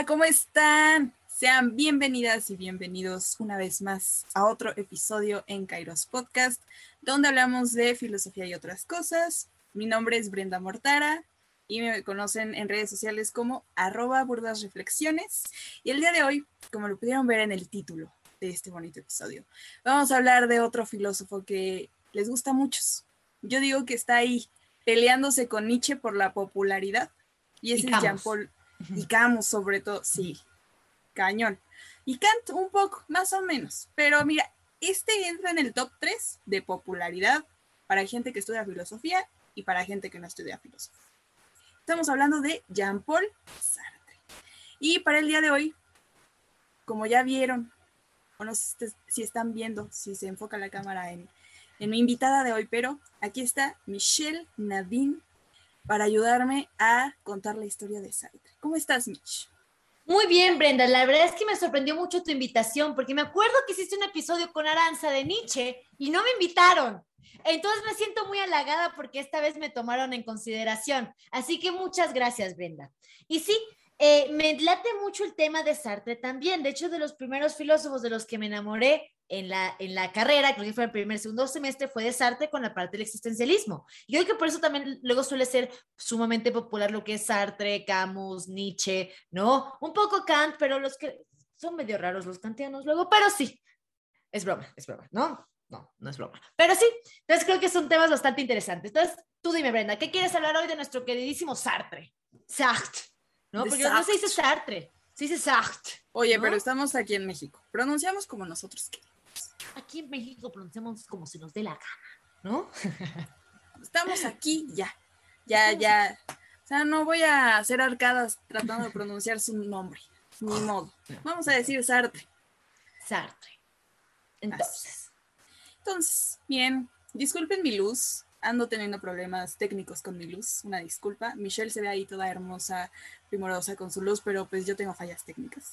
Hola, ¿cómo están? Sean bienvenidas y bienvenidos una vez más a otro episodio en Kairos Podcast, donde hablamos de filosofía y otras cosas. Mi nombre es Brenda Mortara y me conocen en redes sociales como arroba burdas reflexiones. Y el día de hoy, como lo pudieron ver en el título de este bonito episodio, vamos a hablar de otro filósofo que les gusta a muchos. Yo digo que está ahí peleándose con Nietzsche por la popularidad y ese es Jean-Paul y Camus sobre todo, sí, cañón. Y Kant un poco, más o menos. Pero mira, este entra en el top 3 de popularidad para gente que estudia filosofía y para gente que no estudia filosofía. Estamos hablando de Jean-Paul Sartre. Y para el día de hoy, como ya vieron, o no sé si están viendo, si se enfoca la cámara en, en mi invitada de hoy, pero aquí está Michelle Nadine para ayudarme a contar la historia de Sartre. ¿Cómo estás, Mitch? Muy bien, Brenda. La verdad es que me sorprendió mucho tu invitación, porque me acuerdo que hiciste un episodio con Aranza de Nietzsche y no me invitaron. Entonces me siento muy halagada porque esta vez me tomaron en consideración. Así que muchas gracias, Brenda. Y sí, eh, me late mucho el tema de Sartre también. De hecho, de los primeros filósofos de los que me enamoré en la, en la carrera, creo que fue el primer, segundo semestre, fue de Sartre con la parte del existencialismo. Y creo que por eso también luego suele ser sumamente popular lo que es Sartre, Camus, Nietzsche, ¿no? Un poco Kant, pero los que son medio raros los kantianos luego, pero sí, es broma, es broma, ¿no? No, no es broma. Pero sí, entonces creo que son temas bastante interesantes. Entonces, tú dime, Brenda, ¿qué quieres hablar hoy de nuestro queridísimo Sartre? Sartre, ¿no? Porque no se dice Sartre, se dice Sartre. Oye, pero estamos aquí en México. Pronunciamos como nosotros queremos aquí en México pronunciamos como se nos dé la gana, ¿no? Estamos aquí, ya, ya, ya. O sea, no voy a hacer arcadas tratando de pronunciar su nombre, ni modo. Vamos a decir Sartre. Sartre. Entonces. Entonces, bien, disculpen mi luz, ando teniendo problemas técnicos con mi luz, una disculpa. Michelle se ve ahí toda hermosa, primorosa con su luz, pero pues yo tengo fallas técnicas.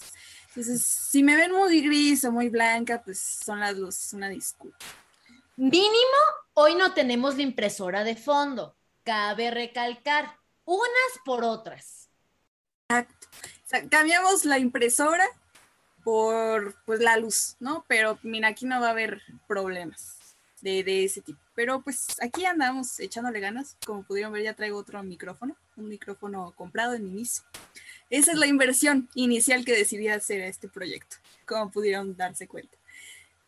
Entonces, si me ven muy gris o muy blanca, pues son las luces, una disculpa. Mínimo, hoy no tenemos la impresora de fondo. Cabe recalcar, unas por otras. Exacto. O sea, cambiamos la impresora por pues la luz, ¿no? Pero mira, aquí no va a haber problemas de, ese tipo. Pero pues aquí andamos echándole ganas. Como pudieron ver, ya traigo otro micrófono, un micrófono comprado en inicio. Esa es la inversión inicial que decidí hacer a este proyecto, como pudieron darse cuenta.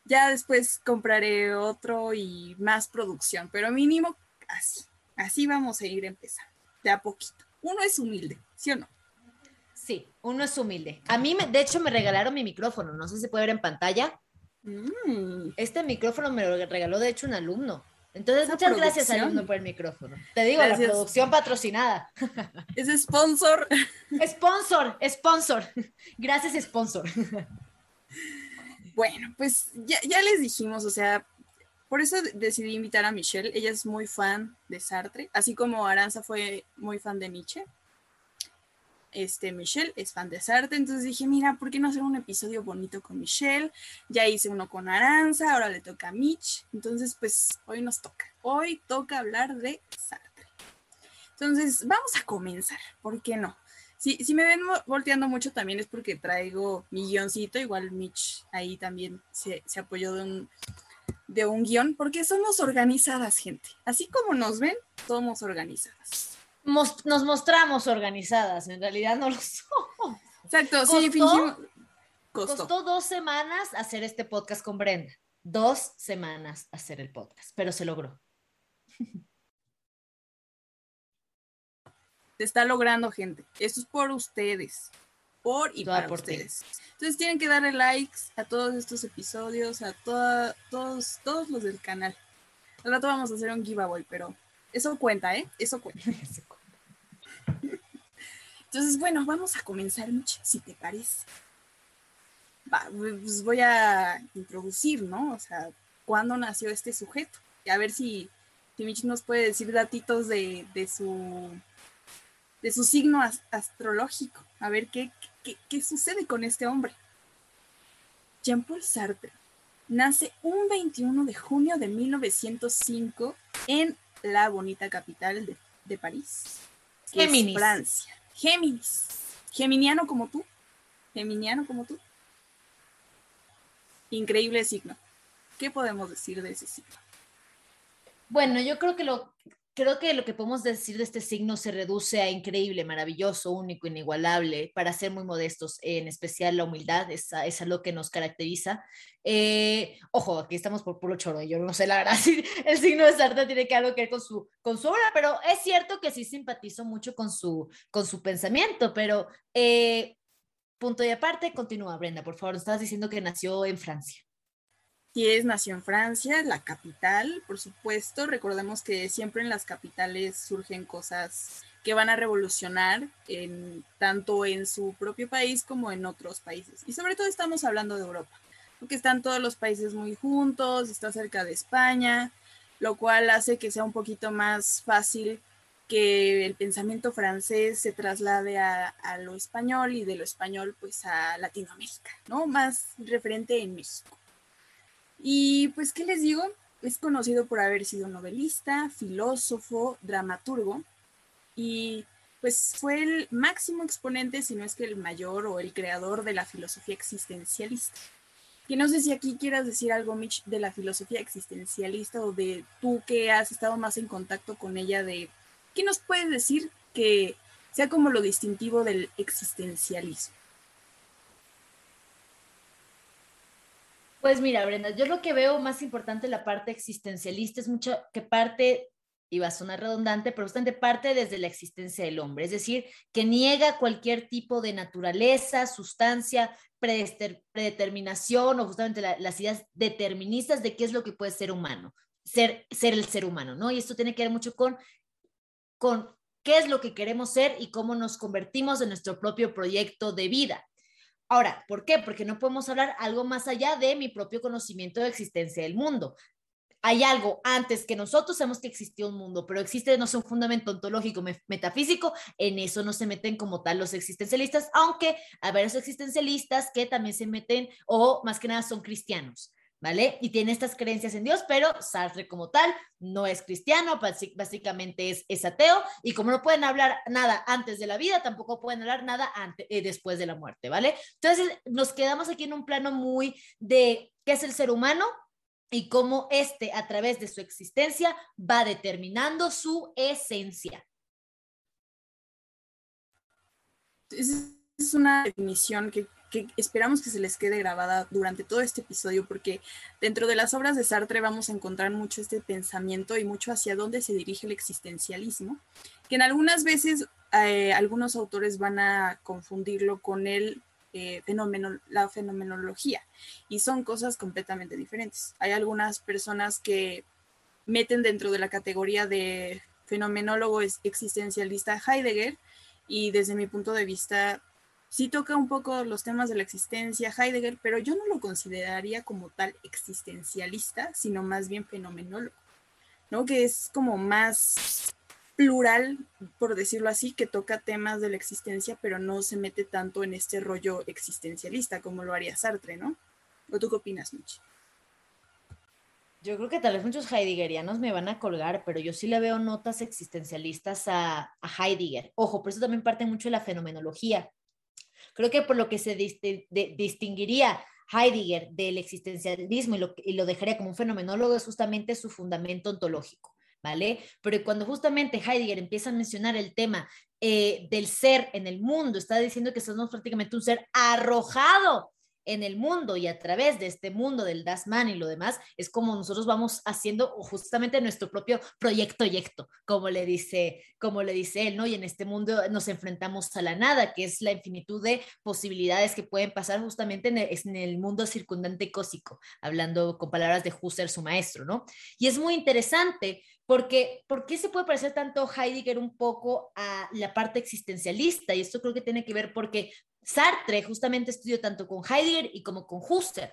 Ya después compraré otro y más producción, pero mínimo así. Así vamos a ir empezando, de a poquito. Uno es humilde, ¿sí o no? Sí, uno es humilde. A mí, de hecho, me regalaron mi micrófono. No sé si se puede ver en pantalla. Mm. Este micrófono me lo regaló, de hecho, un alumno. Entonces, muchas gracias, alumno, por el micrófono. Te digo, la producción patrocinada. Es sponsor. Sponsor, sponsor. Gracias, sponsor. Bueno, pues ya, ya les dijimos, o sea, por eso decidí invitar a Michelle. Ella es muy fan de Sartre, así como Aranza fue muy fan de Nietzsche este, Michelle es fan de Sartre, entonces dije, mira, ¿por qué no hacer un episodio bonito con Michelle? Ya hice uno con Aranza, ahora le toca a Mitch, entonces pues hoy nos toca, hoy toca hablar de Sartre. Entonces vamos a comenzar, ¿por qué no? Si, si me ven volteando mucho también es porque traigo mi guioncito, igual Mitch ahí también se, se apoyó de un, de un guion, porque somos organizadas, gente. Así como nos ven, somos organizadas nos mostramos organizadas, en realidad no lo somos. Exacto, sí, fingimos. Costó. costó dos semanas hacer este podcast con Brenda. Dos semanas hacer el podcast, pero se logró. Se está logrando, gente. Esto es por ustedes. Por y para ustedes. Entonces tienen que darle likes a todos estos episodios, a todos, todos los del canal. Al rato vamos a hacer un giveaway, pero eso cuenta, ¿eh? Eso cuenta. Entonces, bueno, vamos a comenzar, Mitch, si te parece. pues voy a introducir, ¿no? O sea, ¿cuándo nació este sujeto? Y a ver si, si nos puede decir datitos de, su de su signo astrológico. A ver qué, qué, qué sucede con este hombre. Jean-Paul Sartre nace un 21 de junio de 1905 en la bonita capital de, París, Géminis. Francia. Géminis. geminiano como tú, geminiano como tú. Increíble signo. ¿Qué podemos decir de ese signo? Bueno, yo creo que lo creo que lo que podemos decir de este signo se reduce a increíble, maravilloso, único, inigualable, para ser muy modestos, en especial la humildad, es, es lo que nos caracteriza. Eh, ojo, aquí estamos por puro choro, yo no sé la verdad si el signo de Sartre tiene que algo que ver con su, con su obra, pero es cierto que sí simpatizo mucho con su, con su pensamiento, pero eh, punto y aparte, continúa Brenda, por favor, estabas diciendo que nació en Francia es nació en Francia, la capital, por supuesto. Recordemos que siempre en las capitales surgen cosas que van a revolucionar en, tanto en su propio país como en otros países. Y sobre todo estamos hablando de Europa, porque están todos los países muy juntos, está cerca de España, lo cual hace que sea un poquito más fácil que el pensamiento francés se traslade a, a, lo español y de lo español pues a Latinoamérica, ¿no? Más referente en México. Y pues, ¿qué les digo? Es conocido por haber sido novelista, filósofo, dramaturgo y pues fue el máximo exponente, si no es que el mayor o el creador de la filosofía existencialista. Que no sé si aquí quieras decir algo, Mitch, de la filosofía existencialista o de tú que has estado más en contacto con ella, de qué nos puedes decir que sea como lo distintivo del existencialismo. Pues mira, Brenda, yo lo que veo más importante la parte existencialista es mucho que parte, y va a sonar redundante, pero bastante parte desde la existencia del hombre, es decir, que niega cualquier tipo de naturaleza, sustancia, predeterminación o justamente las ideas deterministas de qué es lo que puede ser humano, ser, ser el ser humano, ¿no? Y esto tiene que ver mucho con, con qué es lo que queremos ser y cómo nos convertimos en nuestro propio proyecto de vida. Ahora, ¿por qué? Porque no podemos hablar algo más allá de mi propio conocimiento de existencia del mundo. Hay algo antes que nosotros sabemos que existió un mundo, pero existe, no sé, un fundamento ontológico, metafísico, en eso no se meten como tal los existencialistas, aunque hay varios existencialistas que también se meten, o más que nada son cristianos. ¿Vale? Y tiene estas creencias en Dios, pero Sartre como tal no es cristiano, básicamente es, es ateo, y como no pueden hablar nada antes de la vida, tampoco pueden hablar nada eh, después de la muerte, ¿vale? Entonces nos quedamos aquí en un plano muy de qué es el ser humano y cómo este, a través de su existencia, va determinando su esencia. Es una definición que esperamos que se les quede grabada durante todo este episodio, porque dentro de las obras de Sartre vamos a encontrar mucho este pensamiento y mucho hacia dónde se dirige el existencialismo, que en algunas veces eh, algunos autores van a confundirlo con el eh, la fenomenología, y son cosas completamente diferentes. Hay algunas personas que meten dentro de la categoría de fenomenólogo existencialista Heidegger, y desde mi punto de vista sí toca un poco los temas de la existencia, Heidegger, pero yo no lo consideraría como tal existencialista, sino más bien fenomenólogo, ¿no? Que es como más plural, por decirlo así, que toca temas de la existencia, pero no se mete tanto en este rollo existencialista como lo haría Sartre, ¿no? ¿O tú qué opinas, Michi? Yo creo que tal vez muchos heideggerianos me van a colgar, pero yo sí le veo notas existencialistas a, a Heidegger. Ojo, por eso también parte mucho de la fenomenología. Creo que por lo que se distinguiría Heidegger del existencialismo y lo, y lo dejaría como un fenomenólogo es justamente su fundamento ontológico. ¿Vale? Pero cuando justamente Heidegger empieza a mencionar el tema eh, del ser en el mundo, está diciendo que somos prácticamente un ser arrojado en el mundo y a través de este mundo del Das Man y lo demás, es como nosotros vamos haciendo justamente nuestro propio proyecto-yecto, como le dice, como le dice él, ¿no? Y en este mundo nos enfrentamos a la nada, que es la infinitud de posibilidades que pueden pasar justamente en el, mundo circundante cósico, hablando con palabras de Husserl, su maestro, ¿no? Y es muy interesante porque, ¿por qué se puede parecer tanto Heidegger un poco a la parte existencialista? Y esto creo que tiene que ver porque Sartre justamente estudió tanto con Heidegger y como con Husserl.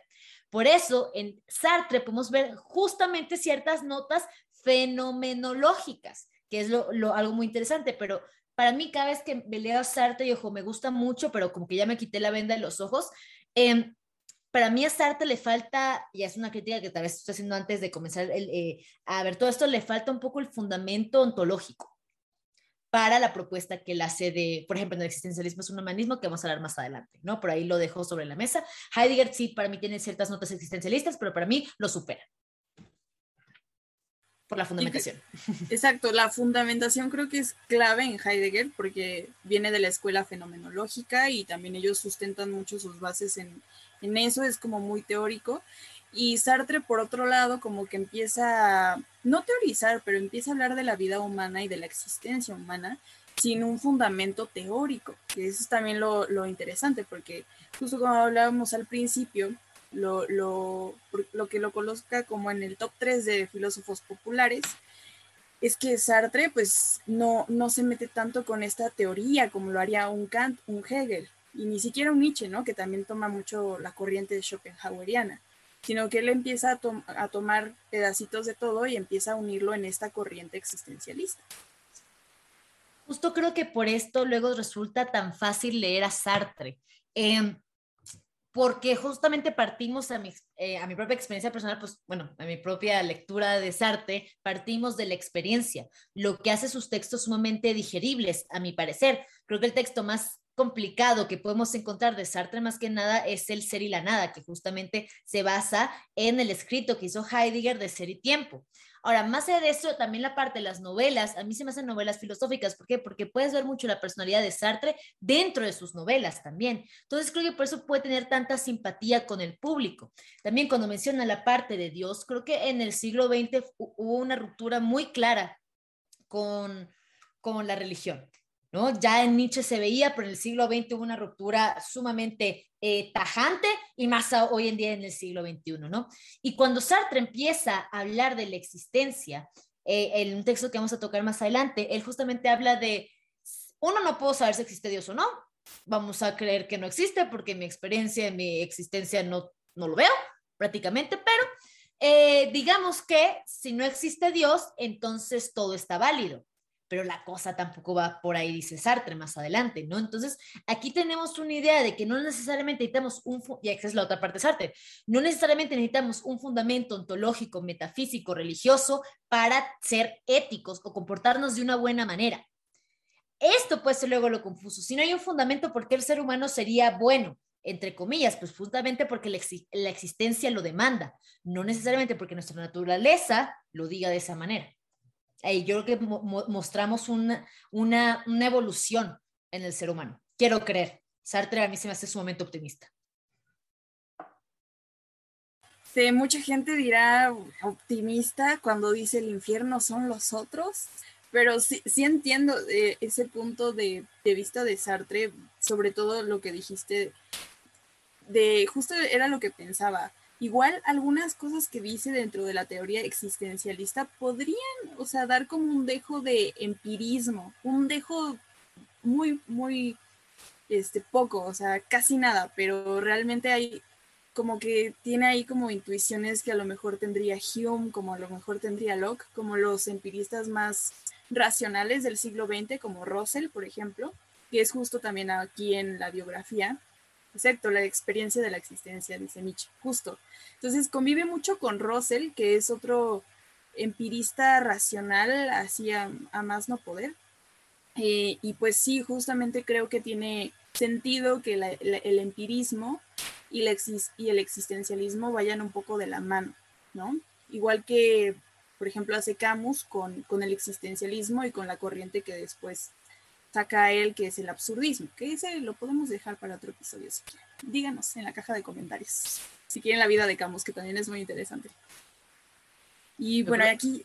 Por eso en Sartre podemos ver justamente ciertas notas fenomenológicas, que es lo, algo muy interesante, pero para mí cada vez que leo a Sartre, y ojo, me gusta mucho, pero como que ya me quité la venda de los ojos, eh, para mí a Sartre le falta, y es una crítica que tal vez estoy haciendo antes de comenzar eh, a ver todo esto, le falta un poco el fundamento ontológico para la propuesta que él hace de, por ejemplo, en el existencialismo es un humanismo que vamos a hablar más adelante, ¿no? Por ahí lo dejo sobre la mesa. Heidegger sí, para mí tiene ciertas notas existencialistas, pero para mí lo supera por la fundamentación. Exacto, la fundamentación creo que es clave en Heidegger porque viene de la escuela fenomenológica y también ellos sustentan mucho sus bases en, en eso, es como muy teórico. Y Sartre, por otro lado, como que empieza, a, no teorizar, pero empieza a hablar de la vida humana y de la existencia humana sin un fundamento teórico, que eso es también lo, lo interesante, porque justo como hablábamos al principio, lo, lo, lo que lo coloca como en el top 3 de filósofos populares, es que Sartre pues no, no se mete tanto con esta teoría como lo haría un Kant, un Hegel, y ni siquiera un Nietzsche, ¿no? Que también toma mucho la corriente Schopenhaueriana, sino que él empieza a, tomar pedacitos de todo y empieza a unirlo en esta corriente existencialista. Justo creo que por esto luego resulta tan fácil leer a Sartre. Eh, porque justamente partimos a mi, eh, a mi propia experiencia personal, pues bueno, a mi propia lectura de Sartre, partimos de la experiencia, lo que hace sus textos sumamente digeribles, a mi parecer. Creo que el texto más complicado que podemos encontrar de Sartre más que nada es el ser y la nada, que justamente se basa en el escrito que hizo Heidegger de ser y tiempo. Ahora, más allá de eso, también la parte de las novelas, a mí se me hacen novelas filosóficas, ¿por qué? Porque puedes ver mucho la personalidad de Sartre dentro de sus novelas también. Entonces creo que por eso puede tener tanta simpatía con el público. También cuando menciona la parte de Dios, creo que en el siglo XX hubo una ruptura muy clara con, con la religión. ¿No? Ya en Nietzsche se veía, pero en el siglo XX hubo una ruptura sumamente eh, tajante y más hoy en día en el siglo XXI, ¿no? Y cuando Sartre empieza a hablar de la existencia, eh, en un texto que vamos a tocar más adelante, él justamente habla de, uno no puedo saber si existe Dios o no, vamos a creer que no existe porque mi experiencia, mi existencia no, no lo veo prácticamente, pero eh, digamos que si no existe Dios, entonces todo está válido pero la cosa tampoco va por ahí, dice Sartre más adelante, ¿no? Entonces, aquí tenemos una idea de que no necesariamente necesitamos un, y esa es la otra parte de Sartre, no necesariamente necesitamos un fundamento ontológico, metafísico, religioso para ser éticos o comportarnos de una buena manera. Esto puede ser luego lo confuso. Si no hay un fundamento, ¿por qué el ser humano sería bueno? Entre comillas, pues justamente porque la, la existencia lo demanda, no necesariamente porque nuestra naturaleza lo diga de esa manera yo creo que mostramos una, una, una evolución en el ser humano. Quiero creer. Sartre a mí se me hace sumamente optimista. Sí, mucha gente dirá optimista cuando dice el infierno son los otros, pero sí, sí entiendo eh, ese punto de, de, vista de Sartre, sobre todo lo que dijiste, de justo era lo que pensaba, igual algunas cosas que dice dentro de la teoría existencialista podrían, o sea, dar como un dejo de empirismo, un dejo muy, muy, este, poco, o sea, casi nada, pero realmente hay como que tiene ahí como intuiciones que a lo mejor tendría Hume, como a lo mejor tendría Locke, como los empiristas más racionales del siglo XX, como Russell, por ejemplo, que es justo también aquí en la biografía, Exacto, la experiencia de la existencia, dice Nietzsche, justo. Entonces convive mucho con Russell, que es otro empirista racional, así a, más no poder. Eh, y pues sí, justamente creo que tiene sentido que el empirismo y, y, el existencialismo vayan un poco de la mano, ¿no? Igual que, por ejemplo, hace Camus con, con el existencialismo y con la corriente que después saca él, que es el absurdismo, que ese lo podemos dejar para otro episodio si quieren. Díganos en la caja de comentarios si quieren la vida de Camus, que también es muy interesante. Y bueno, aquí,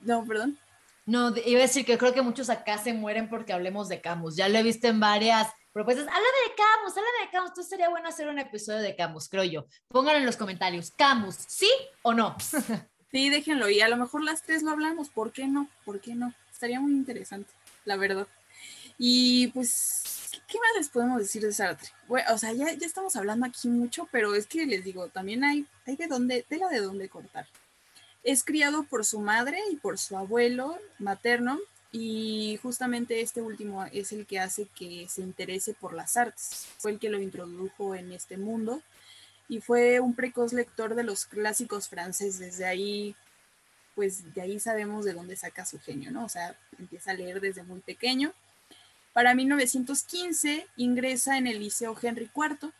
no, perdón. No, iba a decir que creo que muchos acá se mueren porque hablemos de Camus. Ya lo he visto en varias propuestas. Háblame de Camus, háblame de Camus. Entonces sería bueno hacer un episodio de Camus, creo yo. Pónganlo en los comentarios. ¿Camus, sí o no? sí, déjenlo. Y a lo mejor las tres lo hablamos. ¿Por qué no? ¿Por qué no? Estaría muy interesante, la verdad. Y pues, ¿qué más les podemos decir de Sartre? Bueno, o sea, ya, ya estamos hablando aquí mucho, pero es que les digo, también hay, hay de dónde, tela de dónde cortar. Es criado por su madre y por su abuelo materno, y justamente este último es el que hace que se interese por las artes. Fue el que lo introdujo en este mundo y fue un precoz lector de los clásicos franceses. Desde ahí pues de ahí sabemos de dónde saca su genio, ¿no? O sea, empieza a leer desde muy pequeño. Para 1915 ingresa en el Liceo Henry IV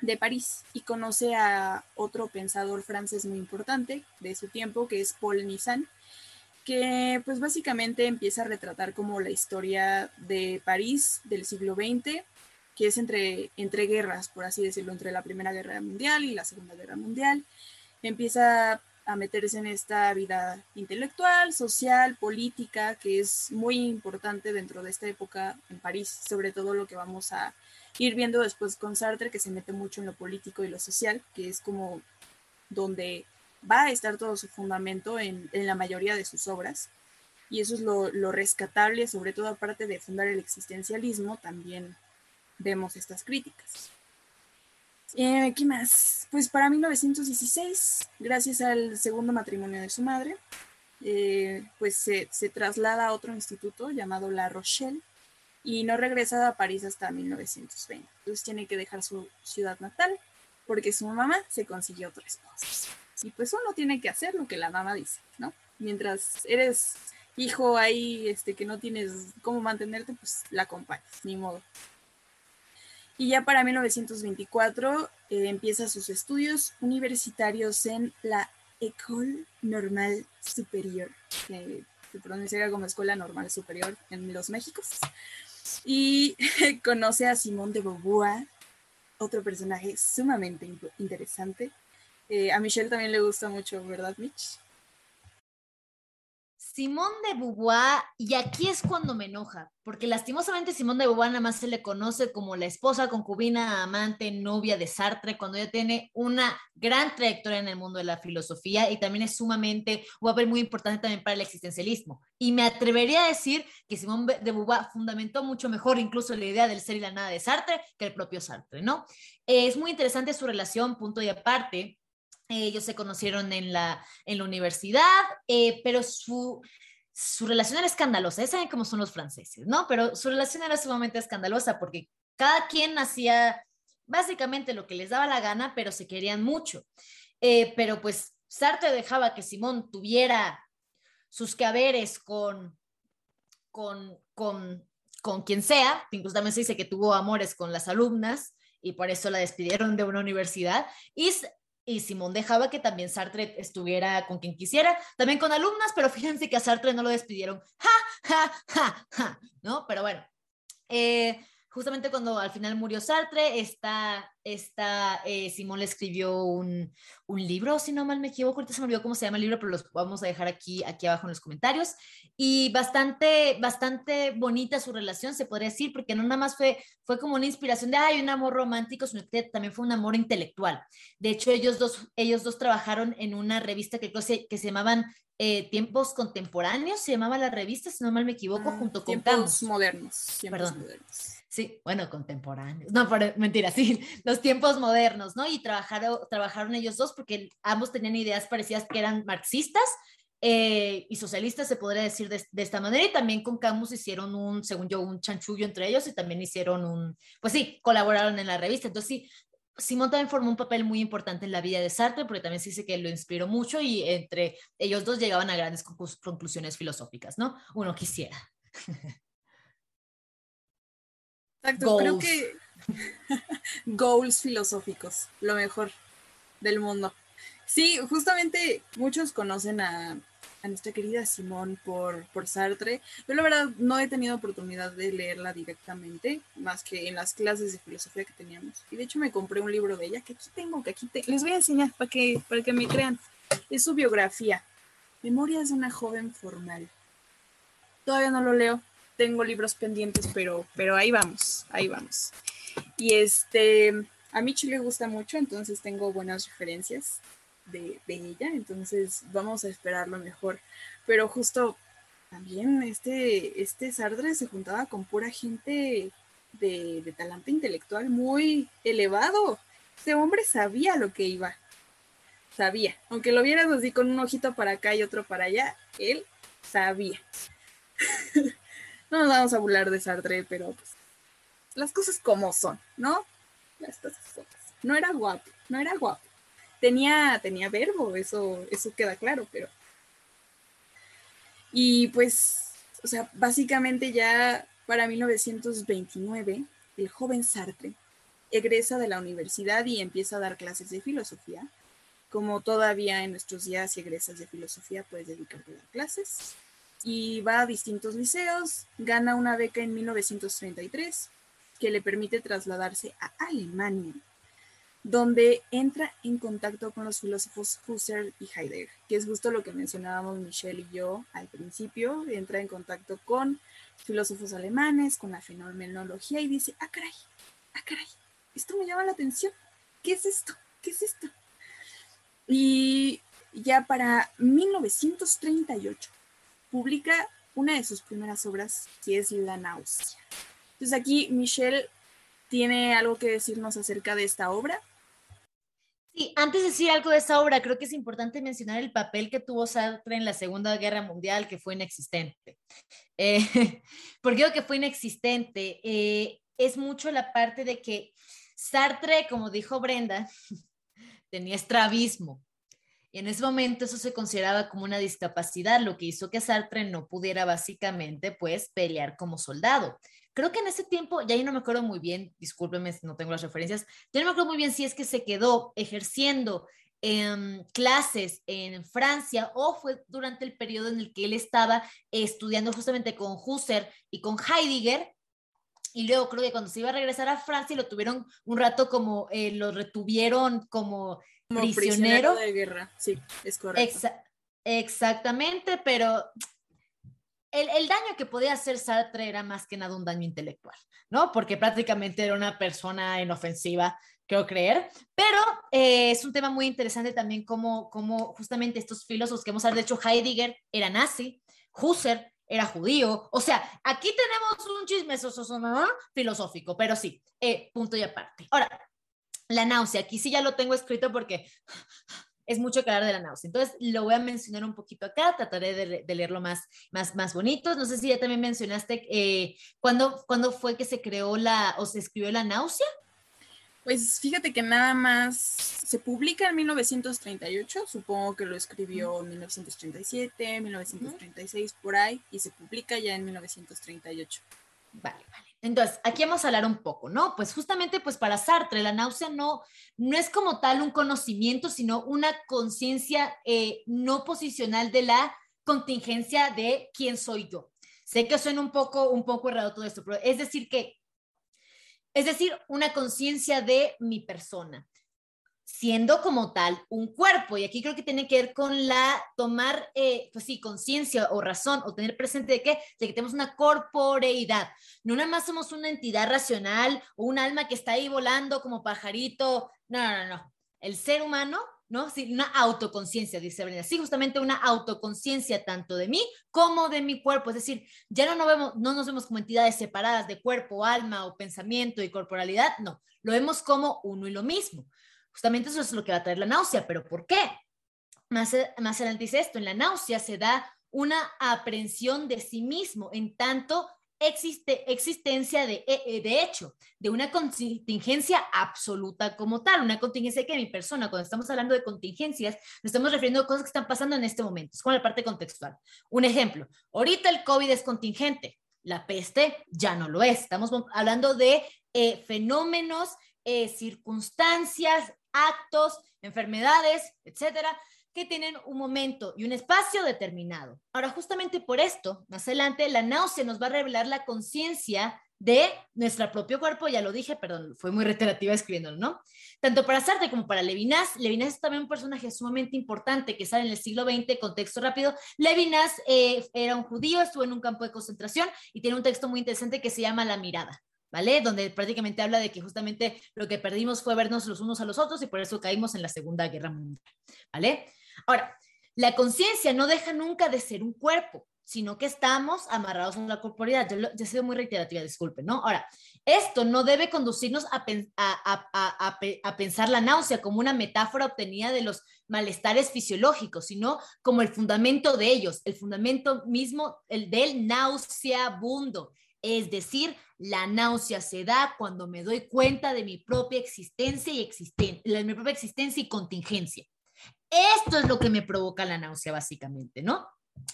de París y conoce a otro pensador francés muy importante de su tiempo, que es Paul Nizan, que pues básicamente empieza a retratar como la historia de París del siglo XX, que es entre, entre guerras, por así decirlo, entre la Primera Guerra Mundial y la Segunda Guerra Mundial. Empieza a meterse en esta vida intelectual, social, política, que es muy importante dentro de esta época en París, sobre todo lo que vamos a ir viendo después con Sartre, que se mete mucho en lo político y lo social, que es como donde va a estar todo su fundamento en, la mayoría de sus obras. Y eso es lo, rescatable, sobre todo aparte de fundar el existencialismo, también vemos estas críticas. Eh, ¿Qué más? Pues para 1916, gracias al segundo matrimonio de su madre, eh, pues se, se, traslada a otro instituto llamado La Rochelle y no regresa a París hasta 1920. Entonces tiene que dejar su ciudad natal porque su mamá se consiguió otro esposo. Y pues uno tiene que hacer lo que la mamá dice, ¿no? Mientras eres hijo ahí este, que no tienes cómo mantenerte, pues la acompañas, ni modo. Y ya para 1924 eh, empieza sus estudios universitarios en la École Normale Supérieure, que se pronuncia como Escuela Normal Superior en los Méxicos. Y conoce a Simón de Beauvoir, otro personaje sumamente interesante, eh, a Michelle también le gusta mucho, ¿verdad, Mitch? Simón de Beauvoir, y aquí es cuando me enoja, porque lastimosamente Simón de Beauvoir nada más se le conoce como la esposa, concubina, amante, novia de Sartre, cuando ella tiene una gran trayectoria en el mundo de la filosofía y también es sumamente un papel muy importante también para el existencialismo. Y me atrevería a decir que Simón de Beauvoir fundamentó mucho mejor incluso la idea del ser y la nada de Sartre que el propio Sartre, ¿no? es muy interesante su relación, punto y aparte ellos se conocieron en la, en la universidad, eh, pero su, su relación era escandalosa. saben cómo son los franceses, ¿no? Pero su relación era sumamente escandalosa porque cada quien hacía básicamente lo que les daba la gana, pero se querían mucho. Eh, pero pues Sartre dejaba que Simón tuviera sus que con, con, con, con quien sea, incluso también se dice que tuvo amores con las alumnas y por eso la despidieron de una universidad. Y y Simón dejaba que también Sartre estuviera con quien quisiera, también con alumnas, pero fíjense que a Sartre no lo despidieron. Ja, ja, ja, ja, ¿no? Pero bueno, eh, justamente cuando al final murió Sartre, esta, esta eh, Simón le escribió un, un, libro, si no mal me equivoco, ahorita se me olvidó cómo se llama el libro, pero los vamos a dejar aquí, aquí abajo en los comentarios. Y bastante, bastante bonita su relación, se podría decir, porque no nada más fue, fue como una inspiración de, ay, un amor romántico, sino que también fue un amor intelectual. De hecho, ellos dos, ellos dos trabajaron en una revista que, que se llamaban eh, Tiempos Contemporáneos, se llamaba la revista, si no mal me equivoco, ah, junto con Tiempos Modernos. Tiempos Perdón. Modernos. Sí, bueno, contemporáneos. No, pero, mentira, sí, los tiempos modernos, ¿no? Y trabajaron, trabajaron ellos dos porque ambos tenían ideas parecidas que eran marxistas eh, y socialistas, se podría decir de, esta manera. Y también con Camus hicieron un, según yo, un chanchullo entre ellos y también hicieron un, pues sí, colaboraron en la revista. Entonces sí, Simón también formó un papel muy importante en la vida de Sartre, porque también se dice que lo inspiró mucho y entre ellos dos llegaban a grandes conclusiones filosóficas, ¿no? Uno quisiera. Exacto, creo que goals filosóficos, lo mejor del mundo. Sí, justamente muchos conocen a, nuestra querida Simón por, por Sartre. Yo la verdad no he tenido oportunidad de leerla directamente, más que en las clases de filosofía que teníamos. Y de hecho me compré un libro de ella que aquí tengo, que aquí te, les voy a enseñar para que, para que me crean. Es su biografía, Memorias de una joven formal. Todavía no lo leo, tengo libros pendientes, pero, pero ahí vamos, ahí vamos. Y este, a Michi le gusta mucho, entonces tengo buenas referencias de, ella, entonces vamos a esperar lo mejor. Pero justo también este, este Sartre se juntaba con pura gente de, de talante intelectual muy elevado. Este hombre sabía lo que iba, sabía. Aunque lo vieras así con un ojito para acá y otro para allá, él sabía. no nos vamos a burlar de Sartre, pero pues las cosas como son, ¿no? Las cosas. No era guapo, no era guapo. Tenía, tenía verbo, eso, eso queda claro, pero Y pues, o sea, básicamente ya para 1929, el joven Sartre egresa de la universidad y empieza a dar clases de filosofía. Como todavía en nuestros días, si egresas de filosofía, puedes dedicarte a dar clases. Y va a distintos liceos, gana una beca en 1933 que le permite trasladarse a Alemania donde entra en contacto con los filósofos Husserl y Heidegger, que es justo lo que mencionábamos Michelle y yo al principio, entra en contacto con filósofos alemanes, con la fenomenología y dice, ah, caray, ah, caray, esto me llama la atención, ¿qué es esto? ¿Qué es esto? Y ya para 1938 publica una de sus primeras obras, que es La náusea. Entonces aquí Michelle tiene algo que decirnos acerca de esta obra. Sí, antes de decir algo de esa obra, creo que es importante mencionar el papel que tuvo Sartre en la Segunda Guerra Mundial, que fue inexistente. Eh, ¿Por qué digo que fue inexistente? Eh, es mucho la parte de que Sartre, como dijo Brenda, tenía estrabismo. Y en ese momento eso se consideraba como una discapacidad, lo que hizo que Sartre no pudiera básicamente pues pelear como soldado. Creo que en ese tiempo, ya ahí no me acuerdo muy bien, discúlpeme si no tengo las referencias, ya no me acuerdo muy bien si es que se quedó ejerciendo em, clases en Francia o fue durante el periodo en el que él estaba estudiando justamente con Husserl y con Heidegger. Y luego creo que cuando se iba a regresar a Francia lo tuvieron un rato como, eh, lo retuvieron como, prisionero. de guerra, sí, es correcto. exactamente, pero el, daño que podía hacer Sartre era más que nada un daño intelectual, ¿no? Porque prácticamente era una persona inofensiva, creo creer, pero eh, es un tema muy interesante también como, como justamente estos filósofos que hemos hablado, de hecho Heidegger era nazi, Husserl era judío, o sea, aquí tenemos un chisme filosófico, pero sí, eh, punto y aparte. Ahora, la náusea, aquí sí ya lo tengo escrito porque es mucho que hablar de la náusea. Entonces, lo voy a mencionar un poquito acá, trataré de, leerlo más, más, más bonito. No sé si ya también mencionaste eh, ¿cuándo, fue que se creó la, o se escribió la náusea. Pues fíjate que nada más se publica en 1938, supongo que lo escribió en 1937, 1936, por ahí, y se publica ya en 1938. Vale, vale. Entonces, aquí vamos a hablar un poco, ¿no? Pues justamente, pues para Sartre, la náusea no, no es como tal un conocimiento, sino una conciencia eh, no posicional de la contingencia de quién soy yo. Sé que suena un poco, un poco errado todo esto, pero es decir que, es decir, una conciencia de mi persona siendo como tal un cuerpo. Y aquí creo que tiene que ver con la tomar, eh, pues sí, conciencia o razón o tener presente de que, de que tenemos una corporeidad. No nada más somos una entidad racional o un alma que está ahí volando como pajarito. No, no, no. El ser humano, ¿no? Sí, una autoconciencia, dice Brenda. Sí, justamente una autoconciencia tanto de mí como de mi cuerpo. Es decir, ya no nos vemos, no nos vemos como entidades separadas de cuerpo, alma o pensamiento y corporalidad. No, lo vemos como uno y lo mismo. Justamente eso es lo que va a traer la náusea, pero ¿por qué? Más, más adelante dice esto, en la náusea se da una aprehensión de sí mismo, en tanto existe, existencia de, eh, eh, de hecho, de una contingencia absoluta como tal, una contingencia que mi persona, cuando estamos hablando de contingencias, nos estamos refiriendo a cosas que están pasando en este momento, es como la parte contextual. Un ejemplo, ahorita el COVID es contingente, la peste ya no lo es, estamos hablando de eh, fenómenos, circunstancias, actos, enfermedades, etcétera, que tienen un momento y un espacio determinado. Ahora, justamente por esto, más adelante, la náusea nos va a revelar la conciencia de nuestro propio cuerpo, ya lo dije, perdón, fue muy reiterativa escribiéndolo, ¿no? Tanto para Sartre como para Levinas, Levinas es también un personaje sumamente importante que sale en el siglo XX, contexto rápido. Levinas eh, era un judío, estuvo en un campo de concentración y tiene un texto muy interesante que se llama La mirada. ¿Vale? Donde prácticamente habla de que justamente lo que perdimos fue vernos los unos a los otros y por eso caímos en la Segunda Guerra Mundial, ¿vale? Ahora, la conciencia no deja nunca de ser un cuerpo, sino que estamos amarrados a la corporalidad. Yo, he sido muy reiterativa, disculpen, ¿no? Ahora, esto no debe conducirnos a, a, pensar la náusea como una metáfora obtenida de los malestares fisiológicos, sino como el fundamento de ellos, el fundamento mismo, el del nauseabundo, es decir, la náusea se da cuando me doy cuenta de mi propia existencia y existen mi propia existencia y contingencia. Esto es lo que me provoca la náusea, básicamente, ¿no?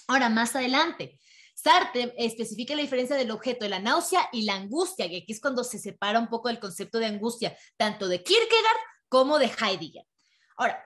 Ahora, más adelante, Sartre especifica la diferencia del objeto de la náusea y la angustia, que aquí es cuando se separa un poco el concepto de angustia, tanto de Kierkegaard como de Heidegger. Ahora,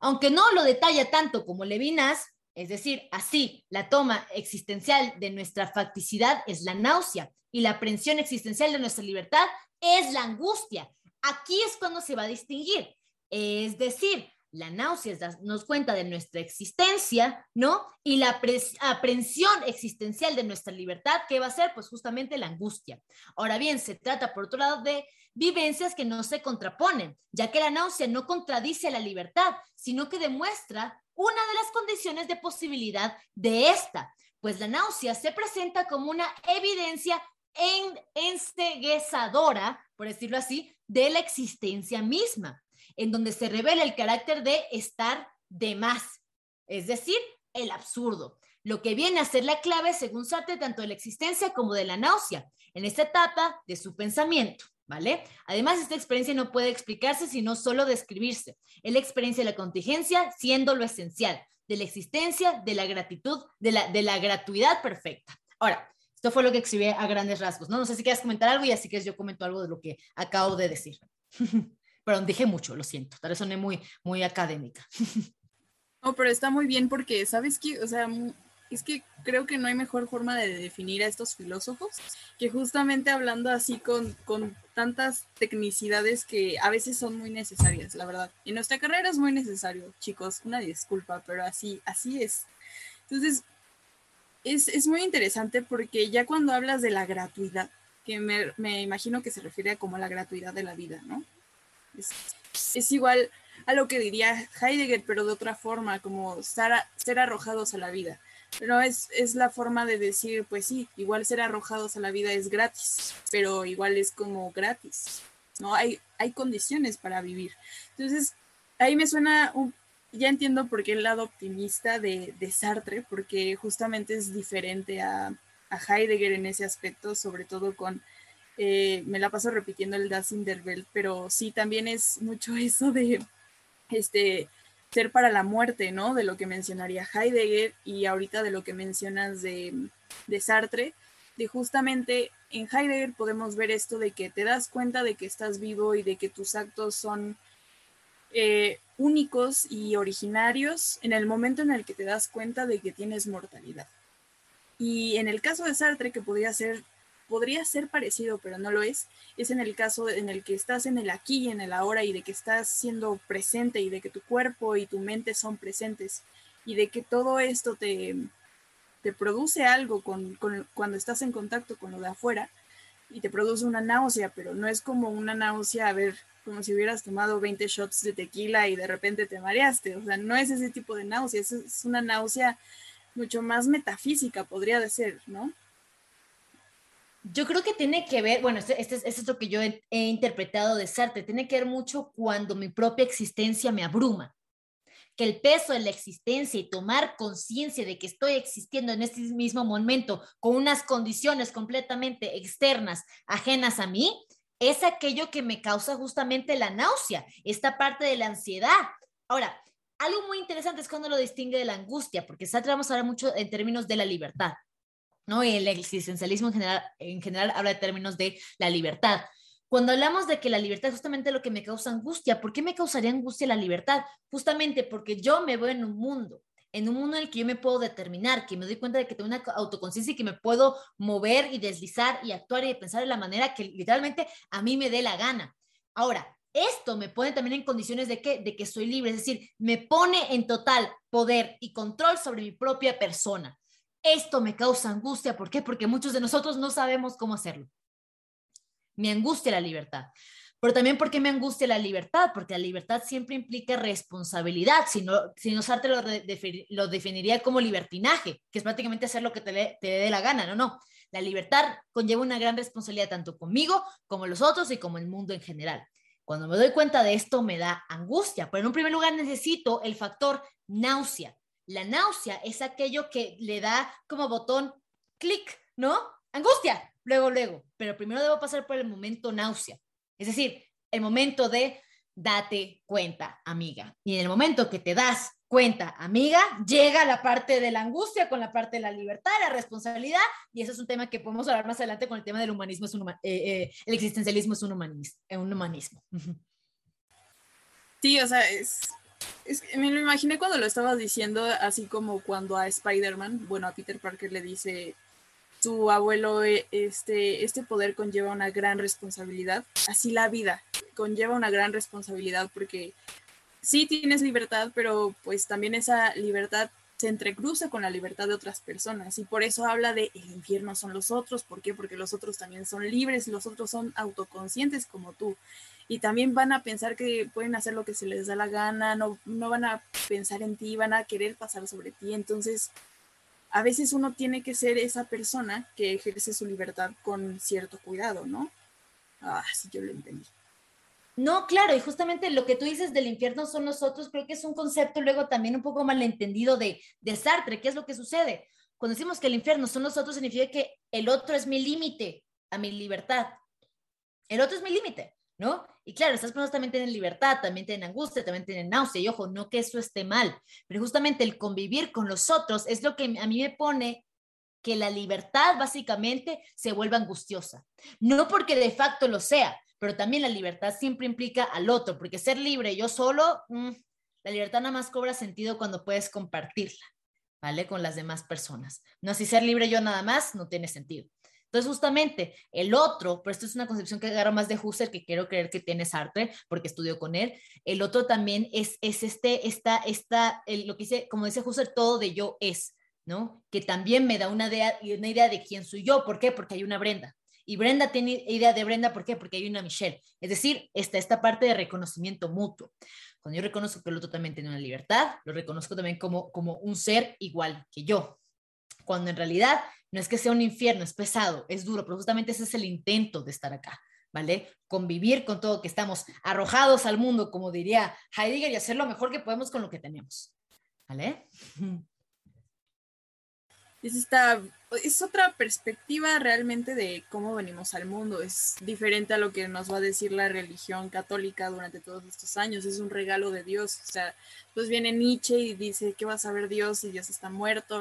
aunque no lo detalla tanto como Levinas, es decir, así, la toma existencial de nuestra facticidad es la náusea y la aprensión existencial de nuestra libertad es la angustia. Aquí es cuando se va a distinguir. Es decir, la náusea nos cuenta de nuestra existencia, ¿no? Y la aprensión existencial de nuestra libertad, ¿qué va a ser? Pues justamente la angustia. Ahora bien, se trata, por otro lado, de vivencias que no se contraponen, ya que la náusea no contradice la libertad, sino que demuestra una de las condiciones de posibilidad de esta, pues la náusea se presenta como una evidencia en, enseguezadora, por decirlo así, de la existencia misma en donde se revela el carácter de estar de más, es decir, el absurdo, lo que viene a ser la clave, según Sartre, tanto de la existencia como de la náusea, en esta etapa de su pensamiento. ¿Vale? Además, esta experiencia no puede explicarse sino solo describirse. Es la experiencia de la contingencia siendo lo esencial, de la existencia, de la gratitud, de la, gratuidad perfecta. Ahora, esto fue lo que escribí a grandes rasgos, ¿no? No sé si quieres comentar algo y así que yo comento algo de lo que acabo de decir. Perdón, dije mucho, lo siento, tal vez soné muy, muy académica. No, pero está muy bien porque, ¿sabes qué? O sea, es que creo que no hay mejor forma de definir a estos filósofos que justamente hablando así con, con tantas tecnicidades que a veces son muy necesarias, la verdad. En nuestra carrera es muy necesario, chicos, una disculpa, pero así, así es. Entonces, es, es muy interesante porque ya cuando hablas de la gratuidad, que me, me imagino que se refiere a como la gratuidad de la vida, ¿no? Es, igual a lo que diría Heidegger, pero de otra forma, como ser, ser arrojados a la vida. Pero es, es, la forma de decir, pues sí, igual ser arrojados a la vida es gratis, pero igual es como gratis, ¿no? Hay, hay condiciones para vivir. Entonces, ahí me suena, ya entiendo por qué el lado optimista de, de Sartre, porque justamente es diferente a, a, Heidegger en ese aspecto, sobre todo con eh, me la paso repitiendo el Das in der Welt, pero sí, también es mucho eso de este, ser para la muerte, ¿no? De lo que mencionaría Heidegger y ahorita de lo que mencionas de, de Sartre, de justamente en Heidegger podemos ver esto de que te das cuenta de que estás vivo y de que tus actos son eh, únicos y originarios en el momento en el que te das cuenta de que tienes mortalidad. Y en el caso de Sartre, que podría ser podría ser parecido, pero no lo es, es en el caso en el que estás en el aquí y en el ahora y de que estás siendo presente y de que tu cuerpo y tu mente son presentes y de que todo esto te, te produce algo con, cuando estás en contacto con lo de afuera y te produce una náusea, pero no es como una náusea, a ver, como si hubieras tomado 20 shots de tequila y de repente te mareaste, o sea, no es ese tipo de náusea, es, una náusea mucho más metafísica, podría de ser, ¿no? Yo creo que tiene que ver, bueno, este, este, este, es lo que yo he, interpretado de Sartre, tiene que ver mucho cuando mi propia existencia me abruma, que el peso de la existencia y tomar conciencia de que estoy existiendo en este mismo momento con unas condiciones completamente externas, ajenas a mí, es aquello que me causa justamente la náusea, esta parte de la ansiedad. Ahora, algo muy interesante es cuando lo distingue de la angustia, porque Sartre vamos a hablar mucho en términos de la libertad. ¿No? Y el existencialismo en general, en general habla de términos de la libertad. Cuando hablamos de que la libertad es justamente lo que me causa angustia, ¿por qué me causaría angustia la libertad? Justamente porque yo me voy en un mundo, en un mundo en el que yo me puedo determinar, que me doy cuenta de que tengo una autoconciencia y que me puedo mover y deslizar y actuar y pensar de la manera que literalmente a mí me dé la gana. Ahora, esto me pone también en condiciones de que, de que soy libre, es decir, me pone en total poder y control sobre mi propia persona. Esto me causa angustia. ¿Por qué? Porque muchos de nosotros no sabemos cómo hacerlo. Me angustia la libertad. Pero también porque me angustia la libertad, porque la libertad siempre implica responsabilidad, si no, si no Sartre lo, definiría como libertinaje, que es prácticamente hacer lo que te, te dé la gana, no, no. La libertad conlleva una gran responsabilidad tanto conmigo como los otros y como el mundo en general. Cuando me doy cuenta de esto me da angustia, pero en un primer lugar necesito el factor náusea. La náusea es aquello que le da como botón clic, ¿no? Angustia, luego, luego. Pero primero debo pasar por el momento náusea. Es decir, el momento de date cuenta, amiga. Y en el momento que te das cuenta, amiga, llega la parte de la angustia con la parte de la libertad, la responsabilidad, y eso es un tema que podemos hablar más adelante con el tema del humanismo, es un, eh, eh, el existencialismo es un humanismo. Un humanismo. Sí, o sea, es, me lo imaginé cuando lo estabas diciendo, así como cuando a Spider-Man, bueno, a Peter Parker le dice, su abuelo, eh, este, este poder conlleva una gran responsabilidad, así la vida conlleva una gran responsabilidad porque sí tienes libertad, pero pues también esa libertad se entrecruza con la libertad de otras personas y por eso habla de el infierno son los otros, ¿por qué? Porque los otros también son libres, los otros son autoconscientes como tú y también van a pensar que pueden hacer lo que se les da la gana, no, no van a pensar en ti, van a querer pasar sobre ti, entonces a veces uno tiene que ser esa persona que ejerce su libertad con cierto cuidado, ¿no? Ah, sí, yo lo entendí. No, claro, y justamente lo que tú dices del infierno son nosotros, creo que es un concepto luego también un poco malentendido de, de Sartre. ¿Qué es lo que sucede? Cuando decimos que el infierno son nosotros, significa que el otro es mi límite a mi libertad. El otro es mi límite, ¿no? Y claro, estas personas también tienen libertad, también tienen angustia, también tienen náusea, y ojo, no que eso esté mal, pero justamente el convivir con los otros es lo que a mí me pone que la libertad básicamente se vuelva angustiosa. No porque de facto lo sea, pero también la libertad siempre implica al otro, porque ser libre yo solo, mm, la libertad nada más cobra sentido cuando puedes compartirla, ¿vale? Con las demás personas. No, si ser libre yo nada más no tiene sentido. Entonces, justamente el otro, pero esto es una concepción que agarro más de Husserl, que quiero creer que tiene Sartre, porque estudio con él. El otro también es, es este, esta, esta, lo que dice, como dice Husserl, todo de yo es, ¿no? Que también me da una idea, una idea de quién soy yo. ¿Por qué? Porque hay una Brenda. Y Brenda tiene idea de Brenda, ¿por qué? Porque hay una Michelle. Es decir, está esta parte de reconocimiento mutuo. Cuando yo reconozco que el otro también tiene una libertad, lo reconozco también como, como un ser igual que yo. Cuando en realidad no es que sea un infierno, es pesado, es duro, pero justamente ese es el intento de estar acá. ¿Vale? Convivir con todo que estamos arrojados al mundo, como diría Heidegger, y hacer lo mejor que podemos con lo que tenemos. ¿Vale? es esta es otra perspectiva realmente de cómo venimos al mundo. Es diferente a lo que nos va a decir la religión católica durante todos estos años. Es un regalo de Dios. O sea, pues viene Nietzsche y dice que va a saber Dios si Dios está muerto,